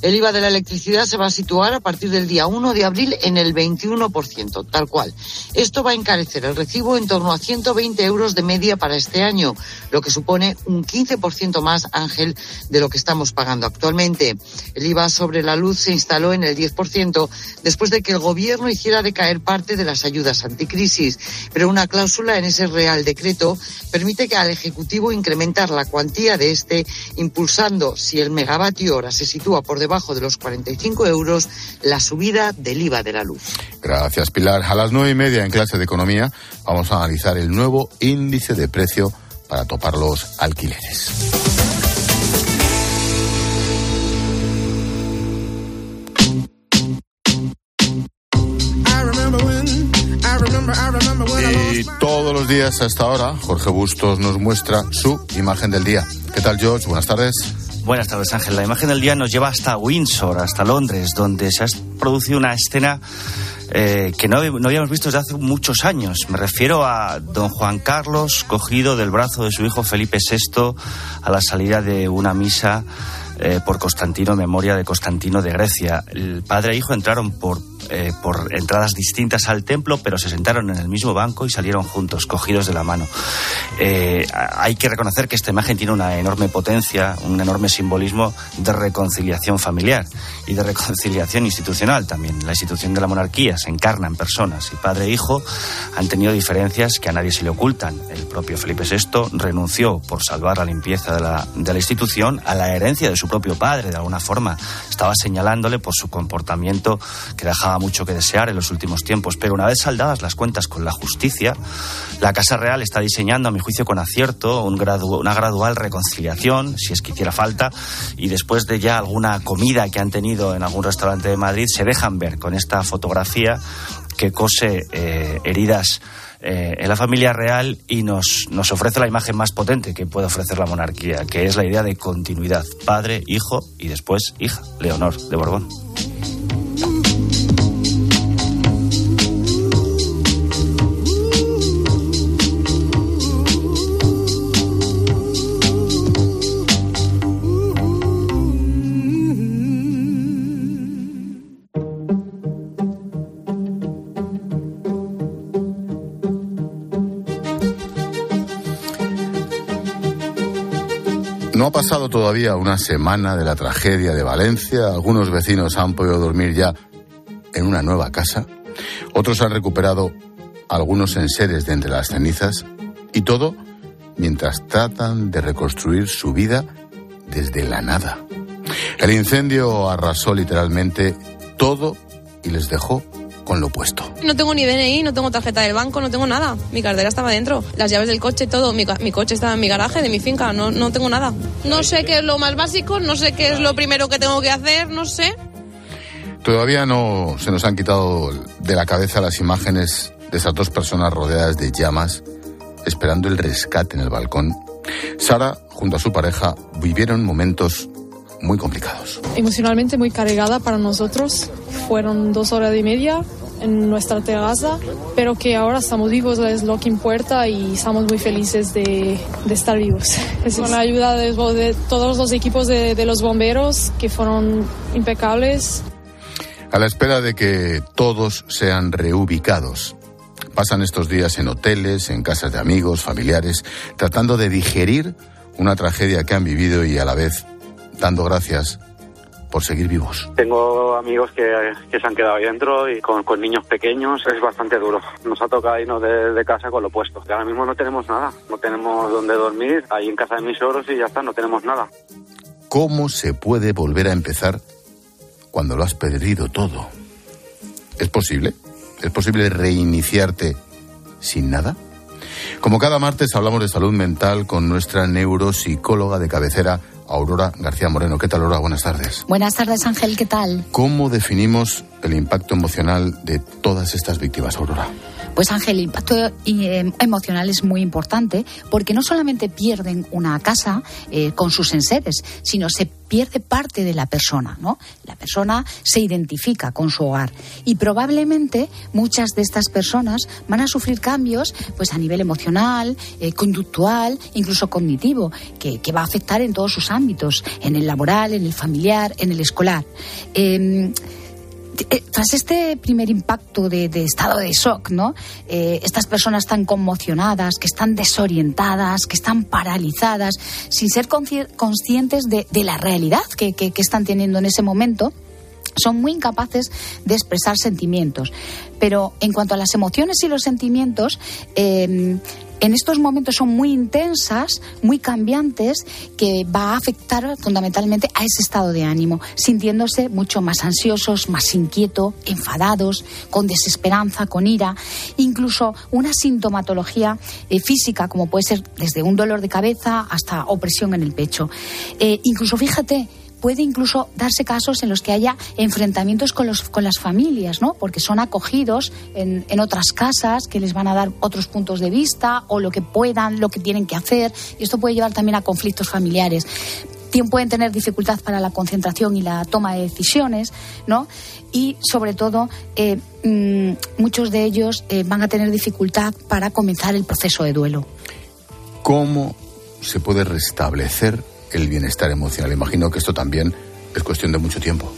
El IVA de la electricidad se va a situar a partir del día 1 de abril en el 21%, tal cual. Esto va a encarecer el recibo en torno a 120 euros de media para este año, lo que supone un 15% más, Ángel, de lo que estamos pagando actualmente. El IVA sobre la luz se instaló en el 10% después de que el gobierno hiciera decaer parte de las ayudas anticrisis. Pero una cláusula en ese Real Decreto permite que al Ejecutivo incrementar la cuantía de este, impulsando, si el megavatio hora se sitúa por debajo de los 45 euros, la subida del IVA de la luz. Gracias, Pilar. A las nueve y media en clase de economía vamos a analizar el nuevo índice de precio para topar los alquileres. Los días a esta hora, Jorge Bustos nos muestra su imagen del día. ¿Qué tal, George? Buenas tardes. Buenas tardes, Ángel. La imagen del día nos lleva hasta Windsor, hasta Londres, donde se ha producido una escena eh, que no, habíamos visto desde hace muchos años. Me refiero a don Juan Carlos cogido del brazo de su hijo Felipe VI a la salida de una misa eh, por Constantino, memoria de Constantino de Grecia. El padre e hijo entraron por eh, por entradas distintas al templo, pero se sentaron en el mismo banco y salieron juntos, cogidos de la mano. Eh, hay que reconocer que esta imagen tiene una enorme potencia, un enorme simbolismo de reconciliación familiar y de reconciliación institucional también. La institución de la monarquía se encarna en personas y padre e hijo han tenido diferencias que a nadie se le ocultan. El propio Felipe VI renunció por salvar la limpieza de la, de la institución a la herencia de su propio padre, de alguna forma. Estaba señalándole por su comportamiento que dejaba mucho que desear en los últimos tiempos, pero una vez saldadas las cuentas con la justicia, la Casa Real está diseñando, a mi juicio, con acierto, una gradual reconciliación, si es que hiciera falta, y después de ya alguna comida que han tenido en algún restaurante de Madrid, se dejan ver con esta fotografía que cose eh, heridas eh, en la familia real y nos, nos ofrece la imagen más potente que puede ofrecer la monarquía, que es la idea de continuidad, padre, hijo y después hija, Leonor de Borbón. Pasado todavía una semana de la tragedia de Valencia. Algunos vecinos han podido dormir ya en una nueva casa. Otros han recuperado algunos enseres de entre las cenizas. Y todo mientras tratan de reconstruir su vida desde la nada. El incendio arrasó literalmente todo y les dejó con lo puesto. No tengo ni DNI, no tengo tarjeta del banco, no tengo nada. Mi cartera estaba dentro, las llaves del coche, todo. Mi, mi coche estaba en mi garaje de mi finca, no, no tengo nada. No sé qué es lo más básico, no sé qué es lo primero que tengo que hacer, no sé. Todavía no se nos han quitado de la cabeza las imágenes de esas dos personas rodeadas de llamas, esperando el rescate en el balcón. Sara, junto a su pareja, vivieron momentos muy complicados. Emocionalmente muy cargada para nosotros. Fueron dos horas y media en nuestra terraza, pero que ahora estamos vivos es lo que importa y estamos muy felices de, de estar vivos. [LAUGHS] Con la ayuda de, de todos los equipos de, de los bomberos que fueron impecables. A la espera de que todos sean reubicados. Pasan estos días en hoteles, en casas de amigos, familiares, tratando de digerir una tragedia que han vivido y a la vez dando gracias por seguir vivos. Tengo amigos que, que se han quedado ahí dentro y con, con, niños pequeños es bastante duro. Nos ha tocado irnos de, de casa con lo puesto. ahora mismo no tenemos nada, no tenemos dónde dormir, ahí en casa de mis ogros y ya está, no tenemos nada. ¿Cómo se puede volver a empezar cuando lo has perdido todo? ¿Es posible? ¿Es posible reiniciarte sin nada? Como cada martes hablamos de salud mental con nuestra neuropsicóloga de cabecera, Aurora García Moreno. ¿Qué tal, Aurora? Buenas tardes. Buenas tardes, Ángel. ¿Qué tal? ¿Cómo definimos el impacto emocional de todas estas víctimas, Aurora? Pues Ángel, el impacto eh, emocional es muy importante porque no solamente pierden una casa eh, con sus enseres, sino se pierde parte de la persona, ¿no? La persona se identifica con su hogar y probablemente muchas de estas personas van a sufrir cambios, pues a nivel emocional, eh, conductual, incluso cognitivo, que, va a afectar en todos sus ámbitos, en el laboral, en el familiar, en el escolar. Eh, tras este primer impacto de, estado de shock, ¿no? Eh, estas personas están conmocionadas, que están desorientadas, que están paralizadas, sin ser conscientes de, la realidad que están teniendo en ese momento son muy incapaces de expresar sentimientos. Pero en cuanto a las emociones y los sentimientos, eh, en estos momentos son muy intensas, muy cambiantes, que va a afectar fundamentalmente a ese estado de ánimo, sintiéndose mucho más ansiosos, más inquietos, enfadados, con desesperanza, con ira, incluso una sintomatología eh, física, como puede ser desde un dolor de cabeza hasta opresión en el pecho. Eh, incluso fíjate, puede incluso darse casos en los que haya enfrentamientos con, los, con las familias, ¿no? Porque son acogidos en, en, otras casas que les van a dar otros puntos de vista o lo que puedan, lo que tienen que hacer. Y esto puede llevar también a conflictos familiares. Pueden tener dificultad para la concentración y la toma de decisiones, ¿no? Y sobre todo, eh, mmm, muchos de ellos eh, van a tener dificultad para comenzar el proceso de duelo. ¿Cómo se puede restablecer el bienestar emocional. Imagino que esto también es cuestión de mucho tiempo.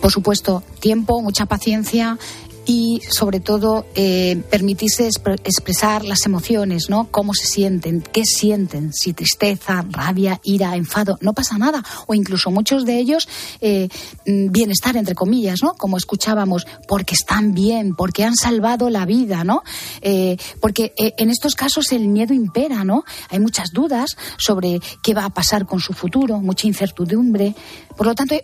Por supuesto, tiempo, mucha paciencia y sobre todo eh, permitirse expresar las emociones, ¿no? Cómo se sienten, qué sienten, si tristeza, rabia, ira, enfado, no pasa nada. O incluso muchos de ellos eh, bienestar, entre comillas, ¿no? Como escuchábamos, porque están bien, porque han salvado la vida, ¿no? Eh, porque en estos casos el miedo impera, ¿no? Hay muchas dudas sobre qué va a pasar con su futuro, mucha incertidumbre. Por lo tanto,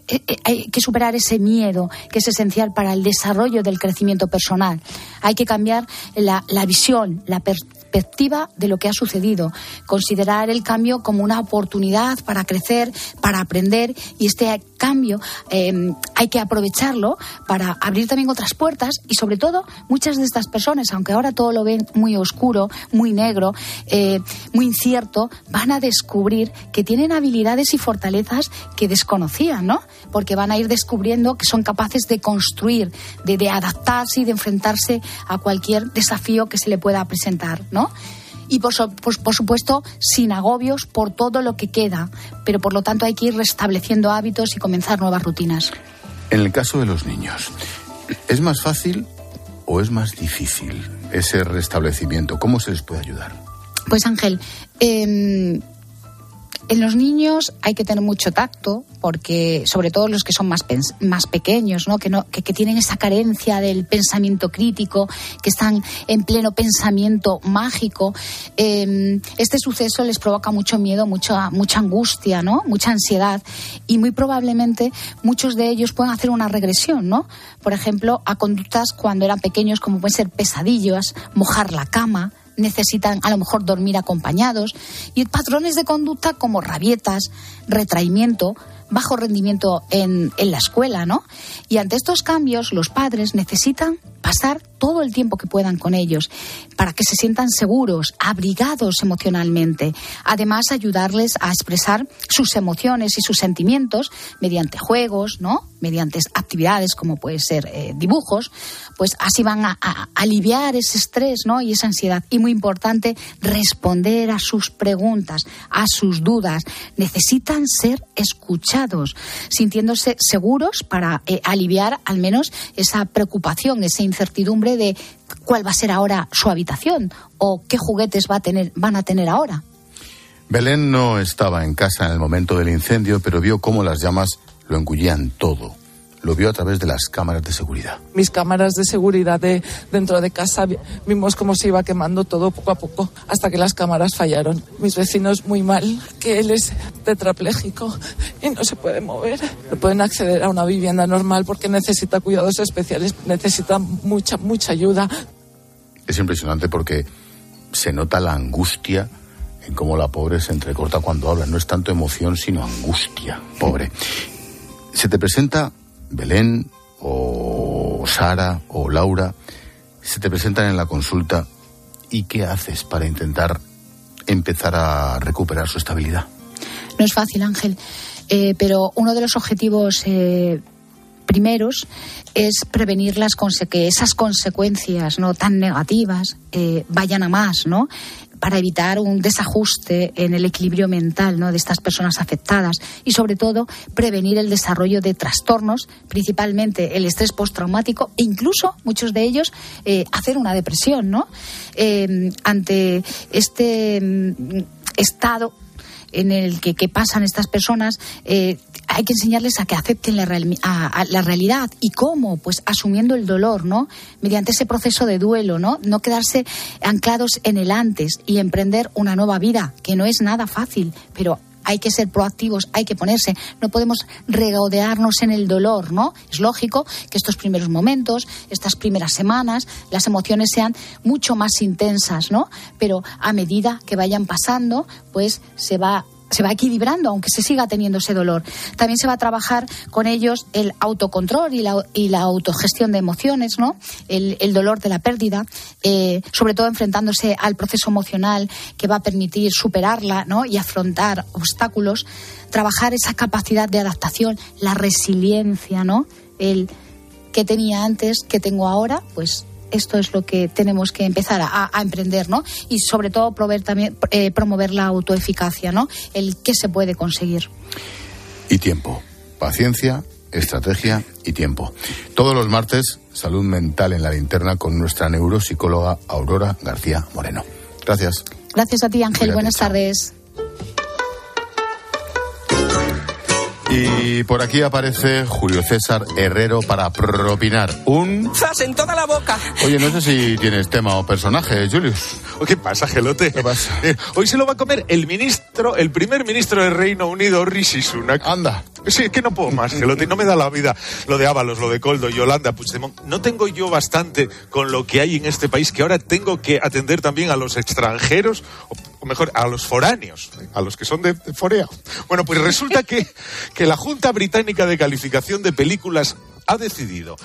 hay que superar ese miedo que es esencial para el desarrollo del crecimiento personal. Hay que cambiar la, la visión, la perspectiva de lo que ha sucedido, considerar el cambio como una oportunidad para crecer, para aprender y este cambio eh, hay que aprovecharlo para abrir también otras puertas y sobre todo muchas de estas personas, aunque ahora todo lo ven muy oscuro, muy negro, eh, muy incierto, van a descubrir que tienen habilidades y fortalezas que desconocían, ¿no? Porque van a ir descubriendo que son capaces de construir, de adaptarse y de enfrentarse a cualquier desafío que se le pueda presentar, ¿no? Y por, por, por, supuesto sin agobios por todo lo que queda, pero por lo tanto hay que ir restableciendo hábitos y comenzar nuevas rutinas. En el caso de los niños, ¿es más fácil o es más difícil ese restablecimiento? ¿Cómo se les puede ayudar? Pues Ángel, eh, En los niños hay que tener mucho tacto, porque sobre todo los que son más, más pequeños, ¿no? Que, no que, tienen esa carencia del pensamiento crítico, que están en pleno pensamiento mágico, em, este suceso les provoca mucho miedo, mucha, mucha angustia, ¿no? mucha ansiedad y muy probablemente muchos de ellos pueden hacer una regresión, ¿no? Por ejemplo, a conductas cuando eran pequeños como pueden ser pesadillas, mojar la cama, necesitan a lo mejor dormir acompañados y patrones de conducta como rabietas, retraimiento, bajo rendimiento en, en, la escuela, ¿no? Y ante estos cambios, los padres necesitan pasar todo el tiempo que puedan con ellos para que se sientan seguros, abrigados emocionalmente. Además, ayudarles a expresar sus emociones y sus sentimientos mediante juegos, ¿no? Mediante actividades como puede ser eh, dibujos, pues así van a, aliviar ese estrés, ¿no? Y esa ansiedad. Y muy importante, responder a sus preguntas, a sus dudas. Necesitan ser escuchados, sintiéndose seguros para eh, aliviar al menos esa preocupación, esa incertidumbre de cuál va a ser ahora su habitación o qué juguetes va a tener, van a tener ahora. Belén no estaba en casa en el momento del incendio, pero vio cómo las llamas lo engullían todo. Lo vio a través de las cámaras de seguridad. Mis cámaras de seguridad de dentro de casa vimos cómo se iba quemando todo poco a poco hasta que las cámaras fallaron. Mis vecinos muy mal, que él es tetrapléjico y no se puede mover. No pueden acceder a una vivienda normal porque necesita cuidados especiales, necesita mucha, mucha ayuda. Es impresionante porque se nota la angustia en cómo la pobre se entrecorta cuando habla. No es tanto emoción, sino angustia, pobre. Se te presenta Belén o Sara o Laura se te presentan en la consulta y qué haces para intentar empezar a recuperar su estabilidad. No es fácil, Ángel, eh, pero uno de los objetivos eh, primeros es prevenir las que esas consecuencias no tan negativas eh, vayan a más, ¿no? Para evitar un desajuste en el equilibrio mental ¿no? de estas personas afectadas y sobre todo prevenir el desarrollo de trastornos, principalmente el estrés postraumático e incluso muchos de ellos eh, hacer una depresión, ¿no? Eh, ante este mm, estado en el que, pasan estas personas, eh, hay que enseñarles a que acepten la, la, realidad. ¿Y cómo? Pues asumiendo el dolor, ¿no? Mediante ese proceso de duelo, ¿no? No quedarse anclados en el antes y emprender una nueva vida, que no es nada fácil, pero hay que ser proactivos, hay que ponerse, no podemos regodearnos en el dolor, ¿no? Es lógico que estos primeros momentos, estas primeras semanas, las emociones sean mucho más intensas, ¿no? Pero a medida que vayan pasando, pues se va se va equilibrando, aunque se siga teniendo ese dolor. También se va a trabajar con ellos el autocontrol y la, y la autogestión de emociones, ¿no? El, dolor de la pérdida, eh, sobre todo enfrentándose al proceso emocional que va a permitir superarla, ¿no? Y afrontar obstáculos, trabajar esa capacidad de adaptación, la resiliencia, ¿no? El que tenía antes, que tengo ahora, pues esto es lo que tenemos que empezar a, emprender, ¿no? Y sobre todo promover, también, eh, promover la autoeficacia, ¿no? El qué se puede conseguir. Y tiempo. Paciencia, estrategia y tiempo. Todos los martes, salud mental en la linterna con nuestra neuropsicóloga Aurora García Moreno. Gracias. Gracias a ti, Ángel. Buenas tardes. Y por aquí aparece Julio César Herrero para propinar un... ¡Zas en toda la boca! Oye, no sé si tienes tema o personaje, Julius. ¿Qué pasa, Gelote? ¿Qué pasa? Eh, hoy se lo va a comer el ministro, el primer ministro del Reino Unido, Rishi Sunak. Anda. Sí, es que no puedo más. No me da la vida lo de Ábalos, lo de Coldo, Yolanda, Puigdemont. No tengo yo bastante con lo que hay en este país que ahora tengo que atender también a los extranjeros, o mejor, a los foráneos, a los que son de, de Forea. Bueno, pues resulta que, que la Junta Británica de Calificación de Películas ha decidido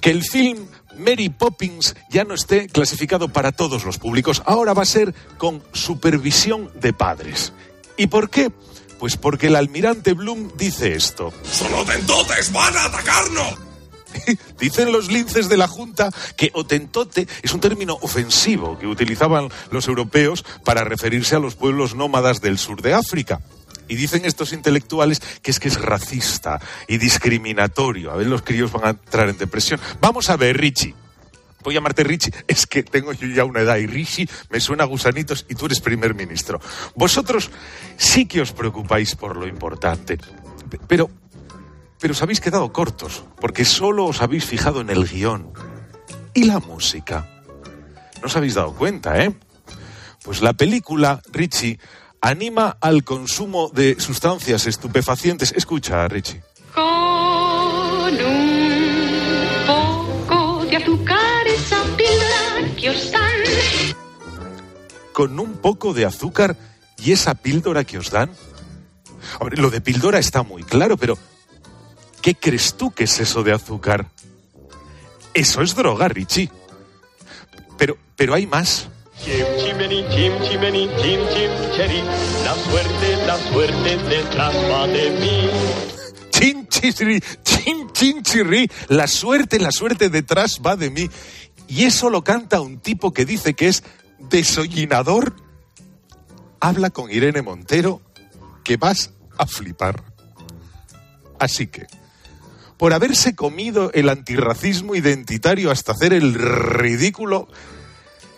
que el film Mary Poppins ya no esté clasificado para todos los públicos. Ahora va a ser con supervisión de padres. ¿Y por qué? Pues porque el almirante Bloom dice esto. ¡Solo tentotes van a atacarnos! [LAUGHS] Dicen los linces de la Junta que otentote es un término ofensivo que utilizaban los europeos para referirse a los pueblos nómadas del sur de África. Y dicen estos intelectuales que es que es racista y discriminatorio. A ver, los críos van a entrar en depresión. Vamos a ver, Richie. Voy a llamarte Richie, [LAUGHS] es que tengo yo ya una edad y Richie me suena a gusanitos y tú eres primer ministro. Vosotros sí que os preocupáis por lo importante, pero, pero os habéis quedado cortos, porque solo os habéis fijado en el guion. ¿Y la música? No os habéis dado cuenta, ¿eh? Pues la película, Richie, anima al consumo de sustancias estupefacientes. Escucha, Richie. Con un Con un poco de azúcar y esa píldora que os dan. Lo de píldora está muy claro, pero ¿qué crees tú que es eso de azúcar? Eso es droga, Richie. Pero, pero hay más. Chim, chimeni, chim, chimeni, chim, chim, cheri. La suerte, la suerte detrás va de mí. Chin, chirri, chin, chin, chirri. La suerte, la suerte detrás va de mí. Y eso lo canta un tipo que dice que es desollinador. Habla con Irene Montero que vas a flipar. Así que, por haberse comido el antirracismo identitario hasta hacer el ridículo,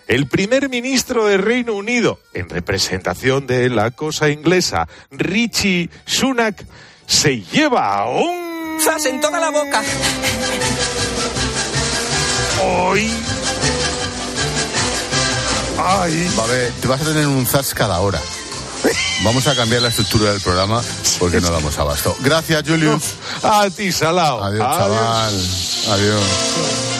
el primer ministro de Reino Unido, en representación de la cosa inglesa, Richie Sunak, se lleva a un... ¡Zas en toda la boca! Hoy... Ay. Va a ver, te vas a tener un zas cada hora. Vamos a cambiar la estructura del programa porque no damos abasto. Gracias, Julius. A ti, Salao. Adiós, chaval. Adiós.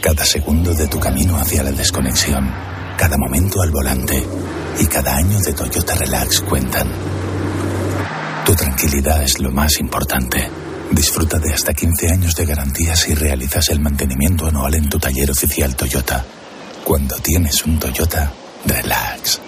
Cada segundo de tu camino hacia la desconexión, cada momento al volante y cada año de Toyota Relax cuentan. Tu tranquilidad es lo más importante. Disfruta de hasta 15 años de garantía si realizas el mantenimiento anual en tu taller oficial Toyota. Cuando tienes un Toyota, relax.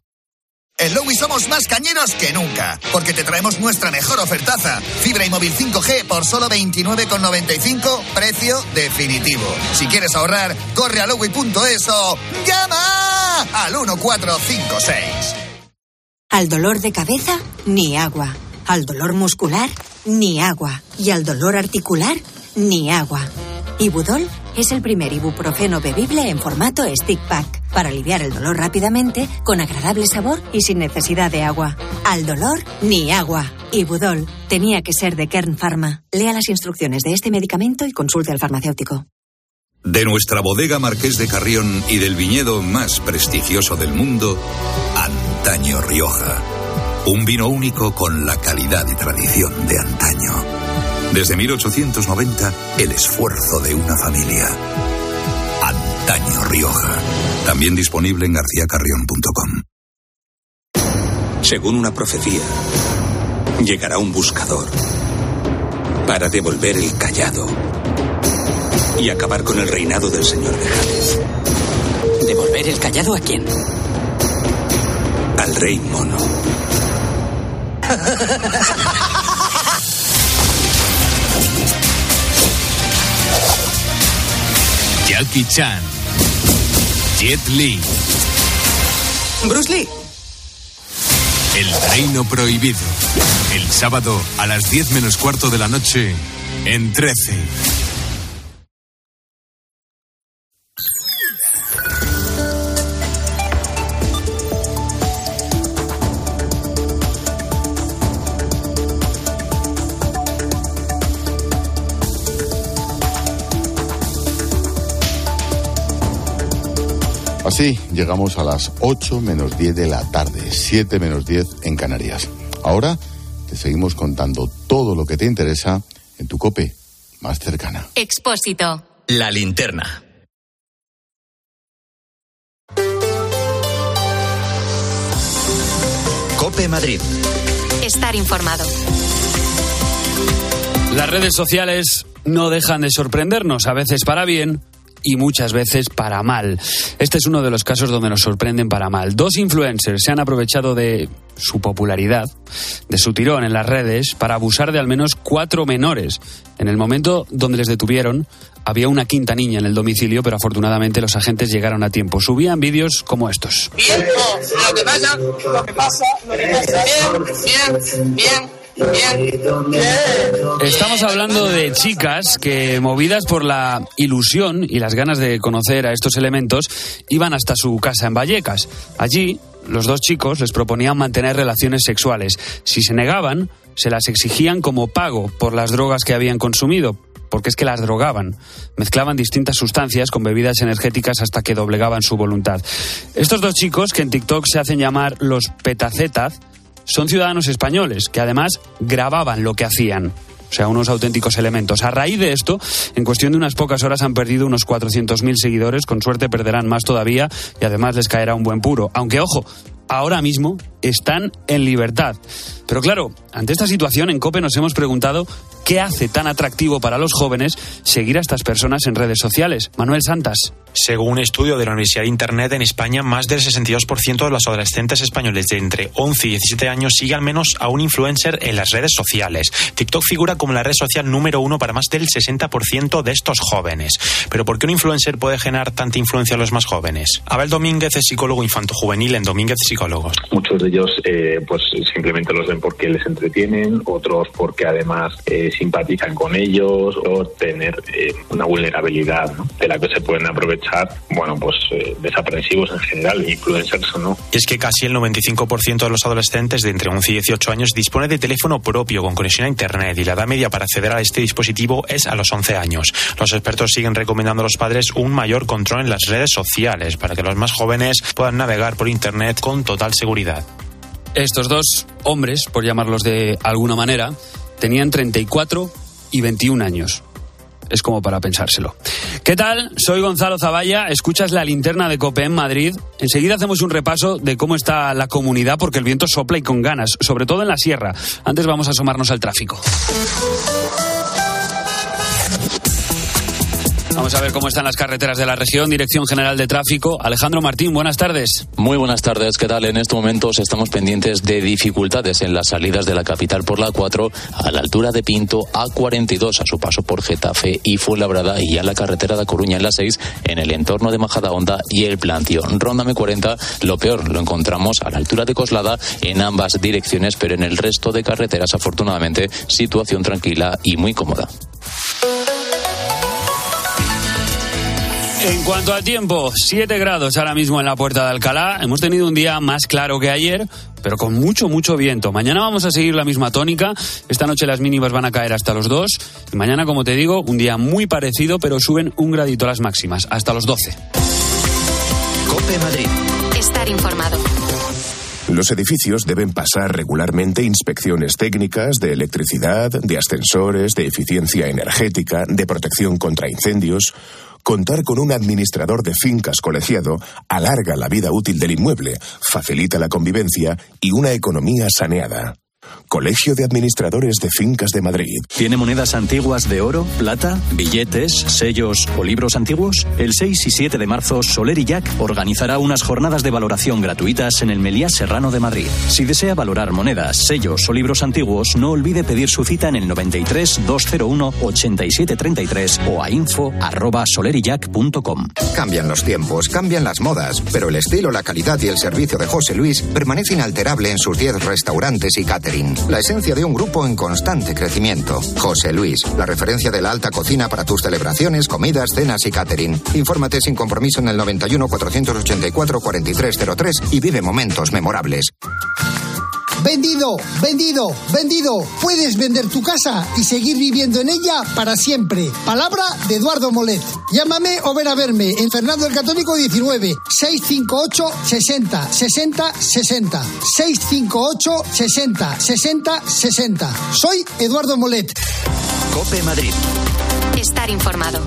En Lowy somos más cañeros que nunca, porque te traemos nuestra mejor ofertaza. Fibra y móvil 5G por solo 29,95, precio definitivo. Si quieres ahorrar, corre a lowy.es o llama al 1456. Al dolor de cabeza, ni agua. Al dolor muscular, ni agua. Y al dolor articular, ni agua. Ibudol es el primer ibuprofeno bebible en formato stick pack para aliviar el dolor rápidamente, con agradable sabor y sin necesidad de agua. Al dolor, ni agua. Ibudol tenía que ser de Kern Pharma. Lea las instrucciones de este medicamento y consulte al farmacéutico. De nuestra bodega Marqués de Carrión y del viñedo más prestigioso del mundo, Antaño Rioja. Un vino único con la calidad y tradición de antaño. Desde 1890, el esfuerzo de una familia. Antaño Rioja. También disponible en garcíacarrión.com. Según una profecía, llegará un buscador para devolver el callado y acabar con el reinado del señor de Jade. ¿Devolver el callado a quién? Al rey mono. [LAUGHS] Jackie Chan. Jet Li. Bruce Lee. El Reino Prohibido. El sábado a las 10 menos cuarto de la noche en 13. Así llegamos a las 8 menos 10 de la tarde, 7 menos 10 en Canarias. Ahora te seguimos contando todo lo que te interesa en tu cope más cercana. Expósito. La linterna. Cope Madrid. Estar informado. Las redes sociales no dejan de sorprendernos, a veces para bien y muchas veces para mal. Este es uno de los casos donde nos sorprenden para mal. Dos influencers se han aprovechado de su popularidad, de su tirón en las redes, para abusar de al menos cuatro menores. En el momento donde les detuvieron, había una quinta niña en el domicilio, pero afortunadamente los agentes llegaron a tiempo. Subían vídeos como estos. Bien, lo lo que pasa, lo que pasa. Bien, bien, bien. Estamos hablando de chicas que, movidas por la ilusión y las ganas de conocer a estos elementos, iban hasta su casa en Vallecas. Allí, los dos chicos les proponían mantener relaciones sexuales. Si se negaban, se las exigían como pago por las drogas que habían consumido, porque es que las drogaban. Mezclaban distintas sustancias con bebidas energéticas hasta que doblegaban su voluntad. Estos dos chicos, que en TikTok se hacen llamar los petacetas, son ciudadanos españoles que además grababan lo que hacían. O sea, unos auténticos elementos. A raíz de esto, en cuestión de unas pocas horas han perdido unos 400.000 seguidores, con suerte perderán más todavía y además les caerá un buen puro. Aunque, ojo, ahora mismo están en libertad. Pero claro, ante esta situación en COPE nos hemos preguntado qué hace tan atractivo para los jóvenes seguir a estas personas en redes sociales. Manuel Santas. Según un estudio de la Universidad de Internet en España, más del 62% de los adolescentes españoles de entre 11 y 17 años sigue al menos a un influencer en las redes sociales. TikTok figura como la red social número uno para más del 60% de estos jóvenes. Pero ¿por qué un influencer puede generar tanta influencia a los más jóvenes? Abel Domínguez es psicólogo infanto-juvenil en Domínguez Psicólogos. Muchos de ellos eh, pues simplemente los ven porque les entretienen, otros porque además eh, simpatizan con ellos o tener eh, una vulnerabilidad ¿no? de la que se pueden aprovechar bueno, pues eh, desaprensivos en general, influencers o no. Y es que casi el 95% de los adolescentes de entre 11 y 18 años dispone de teléfono propio con conexión a Internet y la edad media para acceder a este dispositivo es a los 11 años. Los expertos siguen recomendando a los padres un mayor control en las redes sociales para que los más jóvenes puedan navegar por Internet total seguridad. Estos dos hombres, por llamarlos de alguna manera, tenían 34 y 21 años es como para pensárselo. ¿Qué tal? Soy Gonzalo Zavalla, escuchas la linterna de Cope en Madrid. Enseguida hacemos un repaso de cómo está la comunidad porque el viento sopla y con ganas, sobre todo en la sierra. Antes vamos a asomarnos al tráfico. Vamos a ver cómo están las carreteras de la región. Dirección General de Tráfico. Alejandro Martín, buenas tardes. Muy buenas tardes. ¿Qué tal? En estos momentos estamos pendientes de dificultades en las salidas de la capital por la 4 a la altura de Pinto, A42 a su paso por Getafe y Fuenlabrada y a la carretera de Coruña en la 6 en el entorno de Majadahonda y el Plantio. Ronda M40, lo peor lo encontramos a la altura de Coslada en ambas direcciones, pero en el resto de carreteras afortunadamente situación tranquila y muy cómoda. En cuanto a tiempo, 7 grados ahora mismo en la puerta de Alcalá. Hemos tenido un día más claro que ayer, pero con mucho, mucho viento. Mañana vamos a seguir la misma tónica. Esta noche las mínimas van a caer hasta los 2. Y mañana, como te digo, un día muy parecido, pero suben un gradito las máximas, hasta los 12. Cope Madrid. Estar informado. Los edificios deben pasar regularmente inspecciones técnicas de electricidad, de ascensores, de eficiencia energética, de protección contra incendios. Contar con un administrador de fincas colegiado alarga la vida útil del inmueble, facilita la convivencia y una economía saneada. Colegio de Administradores de Fincas de Madrid. ¿Tiene monedas antiguas de oro, plata, billetes, sellos o libros antiguos? El 6 y 7 de marzo, Soler y Jack organizará unas jornadas de valoración gratuitas en el Meliá Serrano de Madrid. Si desea valorar monedas, sellos o libros antiguos, no olvide pedir su cita en el 93 201 8733 o a info arroba solerijack.com. Cambian los tiempos, cambian las modas, pero el estilo, la calidad y el servicio de José Luis permanece inalterable en sus 10 restaurantes y La esencia de un grupo en constante crecimiento. José Luis, la referencia de la alta cocina para tus celebraciones, comidas, cenas y catering. Infórmate sin compromiso en el 91 484 4303 y vive momentos memorables. Vendido, vendido, vendido. Puedes vender tu casa y seguir viviendo en ella para siempre. Palabra de Eduardo Molet. Llámame o ven a verme en Fernando el Católico 19 658 60 60 60 658 60 60 60. Soy Eduardo Molet. Cope Madrid. Estar informado.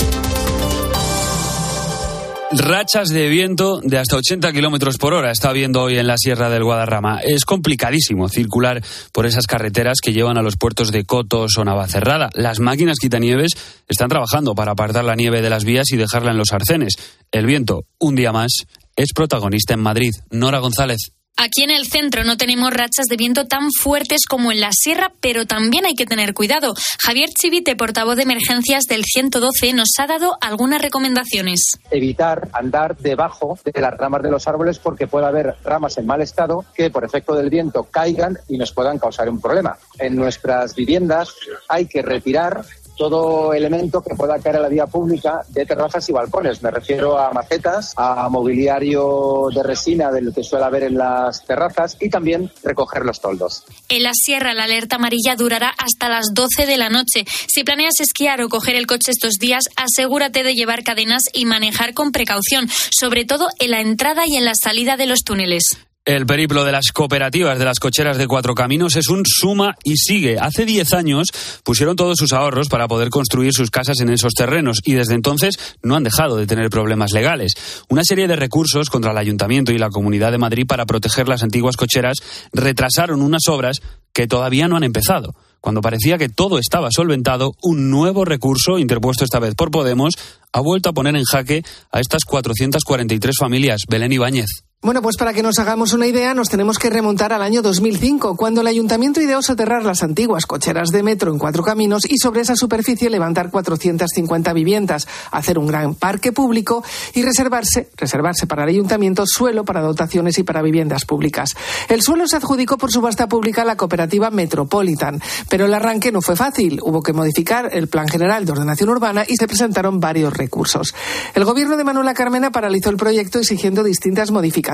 Rachas de viento de hasta 80 kilómetros por hora está viendo hoy en la Sierra del Guadarrama. Es complicadísimo circular por esas carreteras que llevan a los puertos de Cotos o Navacerrada. Las máquinas quitanieves están trabajando para apartar la nieve de las vías y dejarla en los arcenes. El viento, un día más, es protagonista en Madrid. Nora González. Aquí en el centro no tenemos rachas de viento tan fuertes como en la sierra, pero también hay que tener cuidado. Javier Chivite, portavoz de emergencias del 112, nos ha dado algunas recomendaciones. Evitar andar debajo de las ramas de los árboles porque puede haber ramas en mal estado que por efecto del viento caigan y nos puedan causar un problema. En nuestras viviendas hay que retirar todo elemento que pueda caer a la vía pública de terrazas y balcones. Me refiero a macetas, a mobiliario de resina del que suele haber en las terrazas y también recoger los toldos. En la sierra la alerta amarilla durará hasta las 12 de la noche. Si planeas esquiar o coger el coche estos días, asegúrate de llevar cadenas y manejar con precaución, sobre todo en la entrada y en la salida de los túneles. El periplo de las cooperativas de las cocheras de cuatro caminos es un suma y sigue. Hace diez años pusieron todos sus ahorros para poder construir sus casas en esos terrenos y desde entonces no han dejado de tener problemas legales. Una serie de recursos contra el Ayuntamiento y la Comunidad de Madrid para proteger las antiguas cocheras retrasaron unas obras que todavía no han empezado. Cuando parecía que todo estaba solventado, un nuevo recurso, interpuesto esta vez por Podemos, ha vuelto a poner en jaque a estas 443 familias. Belén Ibáñez. Bueno, pues para que nos hagamos una idea, nos tenemos que remontar al año 2005, cuando el ayuntamiento ideó soterrar las antiguas cocheras de metro en cuatro caminos y sobre esa superficie levantar 450 viviendas, hacer un gran parque público y reservarse, reservarse para el ayuntamiento suelo para dotaciones y para viviendas públicas. El suelo se adjudicó por subasta pública a la cooperativa Metropolitan, pero el arranque no fue fácil. Hubo que modificar el Plan General de Ordenación Urbana y se presentaron varios recursos. El gobierno de Manuela Carmena paralizó el proyecto exigiendo distintas modificaciones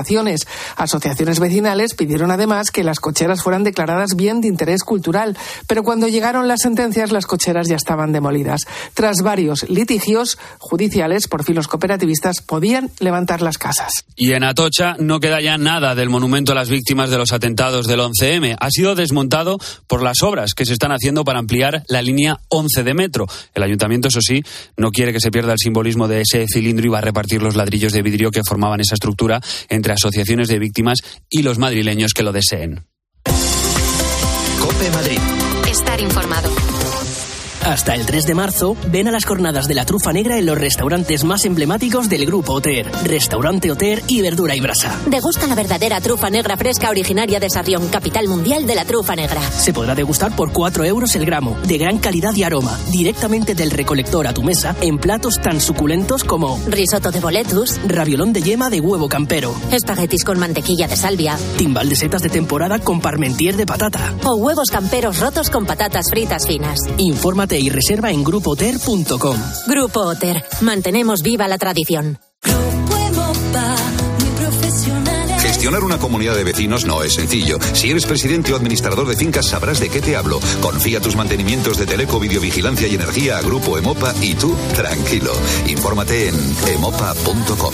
Asociaciones vecinales pidieron además que las cocheras fueran declaradas bien de interés cultural, pero cuando llegaron las sentencias las cocheras ya estaban demolidas. Tras varios litigios judiciales, por fin los cooperativistas podían levantar las casas. Y en Atocha no queda ya nada del monumento a las víctimas de los atentados del 11M. Ha sido desmontado por las obras que se están haciendo para ampliar la línea 11 de metro. El ayuntamiento, eso sí, no quiere que se pierda el simbolismo de ese cilindro y va a repartir los ladrillos de vidrio que formaban esa estructura entre asociaciones de víctimas y los madrileños que lo deseen. Cope Madrid. Estar informado. Hasta el 3 de marzo, ven a las jornadas de la trufa negra en los restaurantes más emblemáticos del Grupo Oter. Restaurante Oter y Verdura y Brasa. Degusta la verdadera trufa negra fresca originaria de Sarrión, capital mundial de la trufa negra. Se podrá degustar por 4 euros el gramo, de gran calidad y aroma, directamente del recolector a tu mesa, en platos tan suculentos como risotto de boletus, raviolón de yema de huevo campero, espaguetis con mantequilla de salvia, timbal de setas de temporada con parmentier de patata o huevos camperos rotos con patatas fritas finas. Infórmate y reserva en grupoter.com. Grupo Oter, mantenemos viva la tradición. Gestionar una comunidad de vecinos no es sencillo. Si eres presidente o administrador de fincas sabrás de qué te hablo. Confía tus mantenimientos de teleco, videovigilancia y energía a Grupo Emopa y tú tranquilo. Infórmate en emopa.com.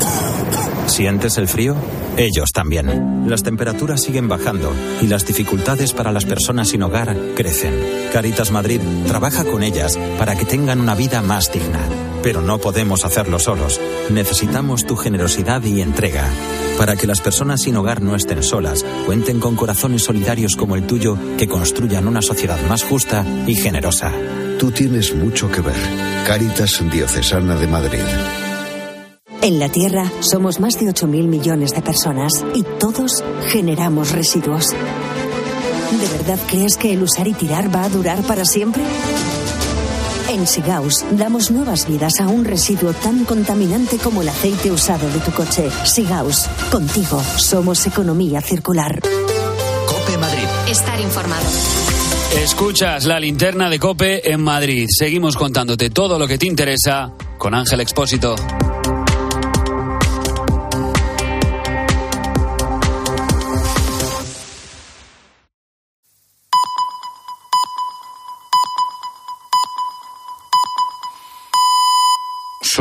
¿Sientes el frío? Ellos también. Las temperaturas siguen bajando y las dificultades para las personas sin hogar crecen. Caritas Madrid trabaja con ellas para que tengan una vida más digna. Pero no podemos hacerlo solos. Necesitamos tu generosidad y entrega. Para que las personas sin hogar no estén solas, cuenten con corazones solidarios como el tuyo que construyan una sociedad más justa y generosa. Tú tienes mucho que ver. Caritas Diocesana de Madrid. En la Tierra somos más de 8.000 millones de personas y todos generamos residuos. ¿De verdad crees que el usar y tirar va a durar para siempre? En Sigaus damos nuevas vidas a un residuo tan contaminante como el aceite usado de tu coche. Sigaus, contigo somos economía circular. Cope Madrid. Estar informado. Escuchas la linterna de Cope en Madrid. Seguimos contándote todo lo que te interesa con Ángel Expósito.